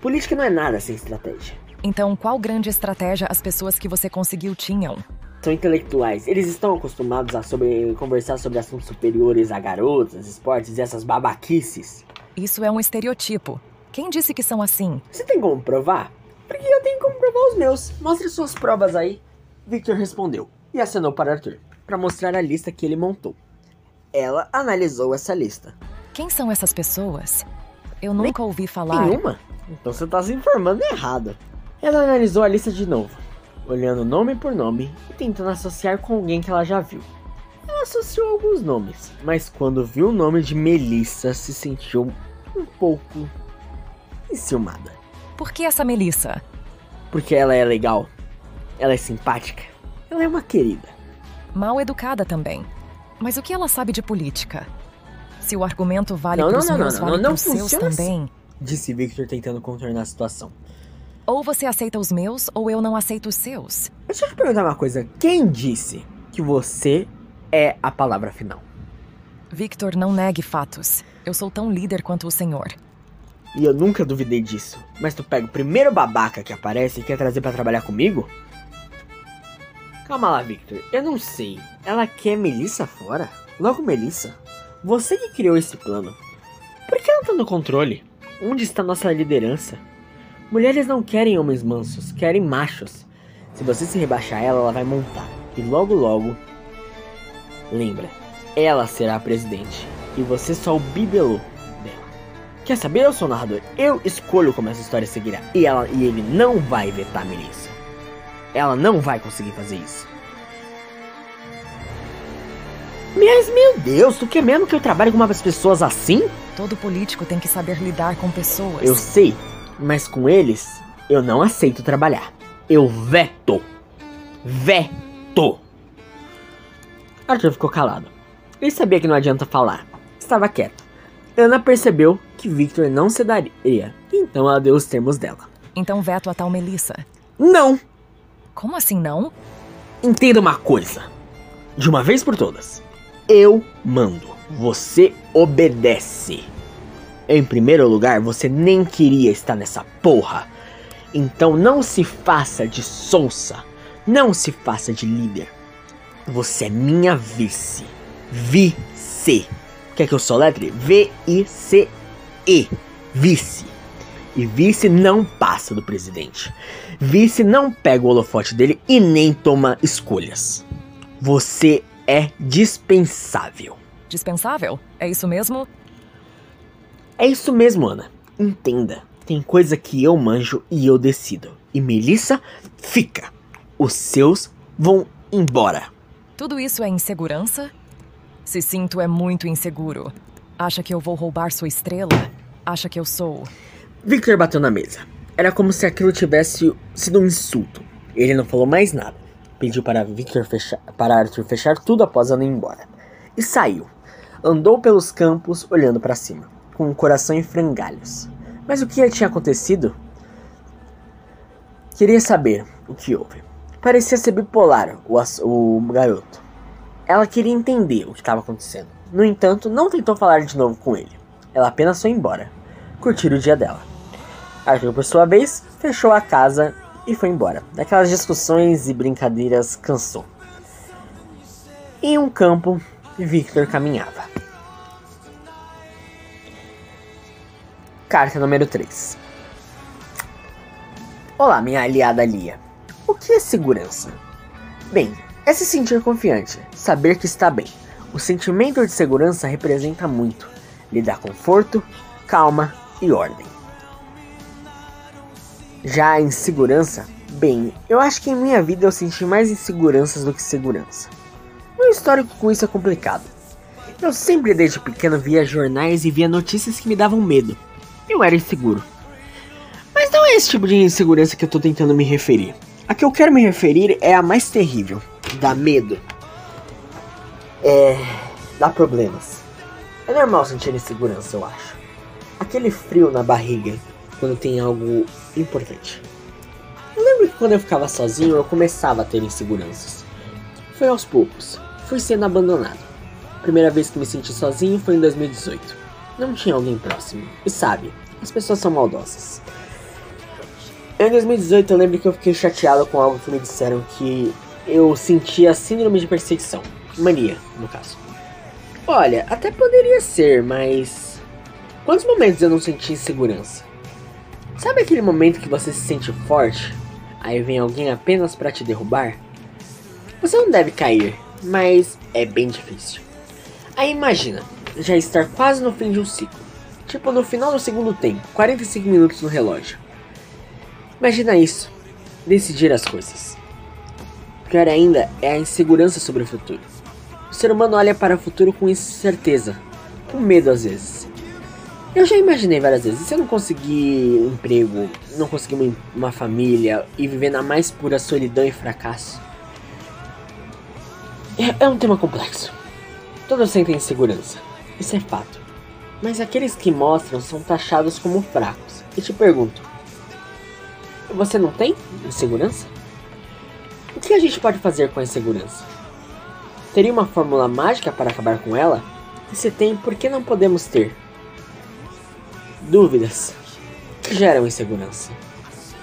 Política não é nada sem estratégia. Então, qual grande estratégia as pessoas que você conseguiu tinham? são intelectuais. Eles estão acostumados a sobre, conversar sobre assuntos superiores a garotas, esportes e essas babaquices. Isso é um estereotipo. Quem disse que são assim? Você tem como provar? Porque eu tenho como provar os meus. Mostre suas provas aí. Victor respondeu e acenou para Arthur, para mostrar a lista que ele montou. Ela analisou essa lista. Quem são essas pessoas? Eu nunca Nem ouvi falar. Nenhuma? Então você está se informando errado. Ela analisou a lista de novo olhando nome por nome e tentando associar com alguém que ela já viu. Ela associou alguns nomes, mas quando viu o nome de Melissa, se sentiu um pouco enciumada. Por que essa Melissa? Porque ela é legal, ela é simpática, ela é uma querida. Mal educada também. Mas o que ela sabe de política? Se o argumento vale não, pros não, meus, não, vale não, não, pros seus assim. também. Disse Victor tentando contornar a situação. Ou você aceita os meus, ou eu não aceito os seus. Deixa eu te perguntar uma coisa. Quem disse que você é a palavra final? Victor, não negue fatos. Eu sou tão líder quanto o senhor. E eu nunca duvidei disso. Mas tu pega o primeiro babaca que aparece e quer trazer para trabalhar comigo? Calma lá, Victor. Eu não sei. Ela quer Melissa fora? Logo Melissa? Você que criou esse plano. Por que ela tá no controle? Onde está nossa liderança? Mulheres não querem homens mansos, querem machos. Se você se rebaixar ela, ela vai montar. E logo logo. Lembra, ela será a presidente. E você só o bibelô dela. Quer saber? Eu sou o narrador. Eu escolho como essa história seguirá. E, ela, e ele não vai vetar Melissa. Ela não vai conseguir fazer isso. Mas meu Deus, tu quer mesmo que eu trabalhe com umas pessoas assim? Todo político tem que saber lidar com pessoas. Eu sei, mas com eles eu não aceito trabalhar. Eu veto. Veto. Arthur ficou calado. Ele sabia que não adianta falar. Estava quieto. Ana percebeu que Victor não se daria, então ela deu os termos dela. Então veto a tal Melissa. Não! Como assim não? Entenda uma coisa. De uma vez por todas. Eu mando. Você obedece. Em primeiro lugar, você nem queria estar nessa porra. Então não se faça de sonsa. Não se faça de líder. Você é minha vice. Vice. Quer que eu soletre? V-I-C-E. Vice. E vice não passa do presidente. Vice não pega o holofote dele e nem toma escolhas. Você é dispensável. Dispensável? É isso mesmo? É isso mesmo, Ana. Entenda. Tem coisa que eu manjo e eu decido. E Melissa fica. Os seus vão embora. Tudo isso é insegurança? Se sinto é muito inseguro. Acha que eu vou roubar sua estrela? Acha que eu sou. Victor bateu na mesa. Era como se aquilo tivesse sido um insulto. Ele não falou mais nada. Pediu para Victor fechar, para Arthur fechar tudo após ela ir embora. E saiu. Andou pelos campos olhando para cima, com o coração em frangalhos. Mas o que tinha acontecido? Queria saber o que houve. Parecia ser bipolar o, o garoto. Ela queria entender o que estava acontecendo. No entanto, não tentou falar de novo com ele. Ela apenas foi embora, curtir o dia dela. Arthur, por sua vez, fechou a casa e foi embora. Daquelas discussões e brincadeiras cansou. Em um campo, Victor caminhava. Carta número 3. Olá, minha aliada Lia. O que é segurança? Bem, é se sentir confiante, saber que está bem. O sentimento de segurança representa muito. Lhe dá conforto, calma e ordem. Já a insegurança, bem, eu acho que em minha vida eu senti mais inseguranças do que segurança. Meu histórico com isso é complicado. Eu sempre desde pequeno via jornais e via notícias que me davam medo. Eu era inseguro. Mas não é esse tipo de insegurança que eu tô tentando me referir. A que eu quero me referir é a mais terrível. Dá medo. É. dá problemas. É normal sentir insegurança, eu acho. Aquele frio na barriga quando tem algo importante. Eu lembro que quando eu ficava sozinho eu começava a ter inseguranças. Foi aos poucos, fui sendo abandonado. A primeira vez que me senti sozinho foi em 2018. Não tinha alguém próximo. E sabe, as pessoas são maldosas. Em 2018 eu lembro que eu fiquei chateado com algo que me disseram que eu sentia síndrome de perseguição. Mania, no caso. Olha, até poderia ser, mas. Quantos momentos eu não senti insegurança? Sabe aquele momento que você se sente forte? Aí vem alguém apenas para te derrubar? Você não deve cair, mas é bem difícil. Aí imagina, já estar quase no fim de um ciclo. Tipo no final do segundo tempo, 45 minutos no relógio. Imagina isso, decidir as coisas. Pior ainda é a insegurança sobre o futuro. O ser humano olha para o futuro com incerteza, com medo às vezes. Eu já imaginei várias vezes, se eu não conseguir um emprego, não conseguir uma, uma família e viver na mais pura solidão e fracasso. É, é um tema complexo. Todos sentem insegurança, isso é fato. Mas aqueles que mostram são taxados como fracos. E te pergunto: você não tem insegurança? O que a gente pode fazer com a insegurança? Teria uma fórmula mágica para acabar com ela? E se tem, por que não podemos ter? Dúvidas que geram insegurança,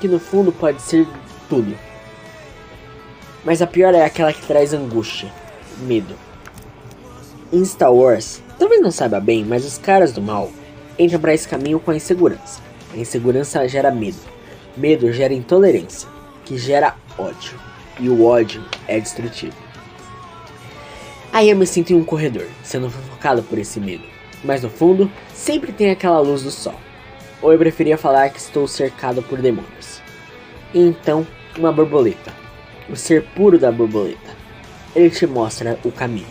que no fundo pode ser tudo. Mas a pior é aquela que traz angústia, medo. Em Star Wars, talvez não saiba bem, mas os caras do mal entram para esse caminho com a insegurança. A insegurança gera medo. Medo gera intolerância, que gera ódio. E o ódio é destrutivo. Aí eu me sinto em um corredor, sendo focado por esse medo. Mas no fundo, sempre tem aquela luz do sol. Ou eu preferia falar que estou cercado por demônios. E então, uma borboleta. O ser puro da borboleta. Ele te mostra o caminho.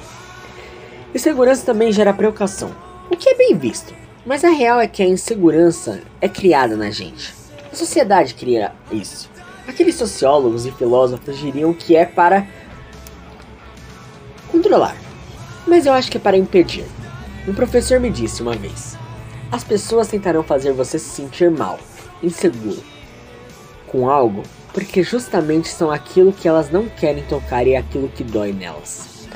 Insegurança também gera precaução, o que é bem visto. Mas a real é que a insegurança é criada na gente. A sociedade cria isso. Aqueles sociólogos e filósofos diriam que é para controlar. Mas eu acho que é para impedir. Um professor me disse uma vez: as pessoas tentarão fazer você se sentir mal, inseguro, com algo, porque justamente são aquilo que elas não querem tocar e é aquilo que dói nelas.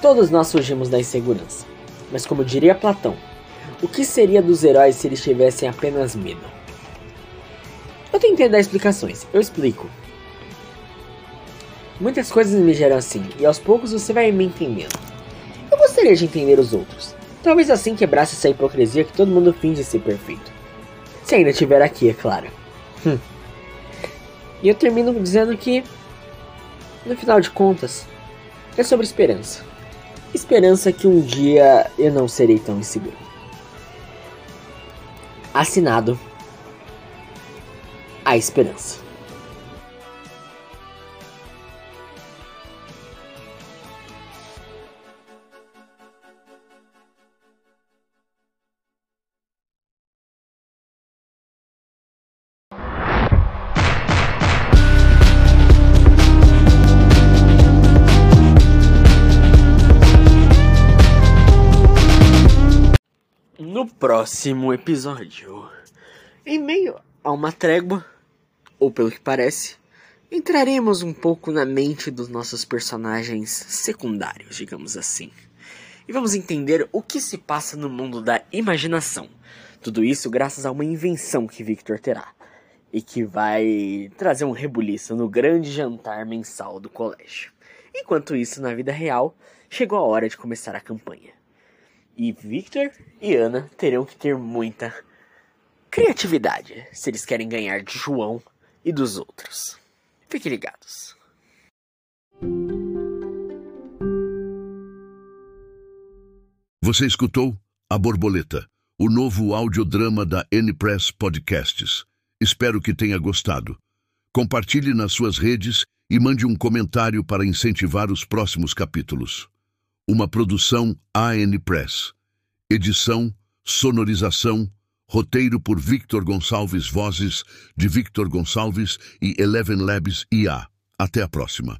Todos nós surgimos da insegurança, mas como diria Platão, o que seria dos heróis se eles tivessem apenas medo? Eu tentei dar explicações, eu explico. Muitas coisas me geram assim, e aos poucos você vai me entendendo. Eu gostaria de entender os outros. Talvez assim quebrasse essa hipocrisia que todo mundo finge ser perfeito. Se ainda estiver aqui, é claro. Hum. E eu termino dizendo que, no final de contas, é sobre esperança. Esperança que um dia eu não serei tão inseguro. Assinado A Esperança. Próximo episódio, em meio a uma trégua, ou pelo que parece, entraremos um pouco na mente dos nossos personagens secundários, digamos assim. E vamos entender o que se passa no mundo da imaginação. Tudo isso graças a uma invenção que Victor terá. E que vai trazer um rebuliço no grande jantar mensal do colégio. Enquanto isso, na vida real, chegou a hora de começar a campanha. E Victor e Ana terão que ter muita criatividade se eles querem ganhar de João e dos outros. Fiquem ligados. Você escutou A Borboleta, o novo audiodrama da N-Press Podcasts. Espero que tenha gostado. Compartilhe nas suas redes e mande um comentário para incentivar os próximos capítulos. Uma produção AN Press. Edição, sonorização, roteiro por Victor Gonçalves Vozes, de Victor Gonçalves e Eleven Labs IA. Até a próxima.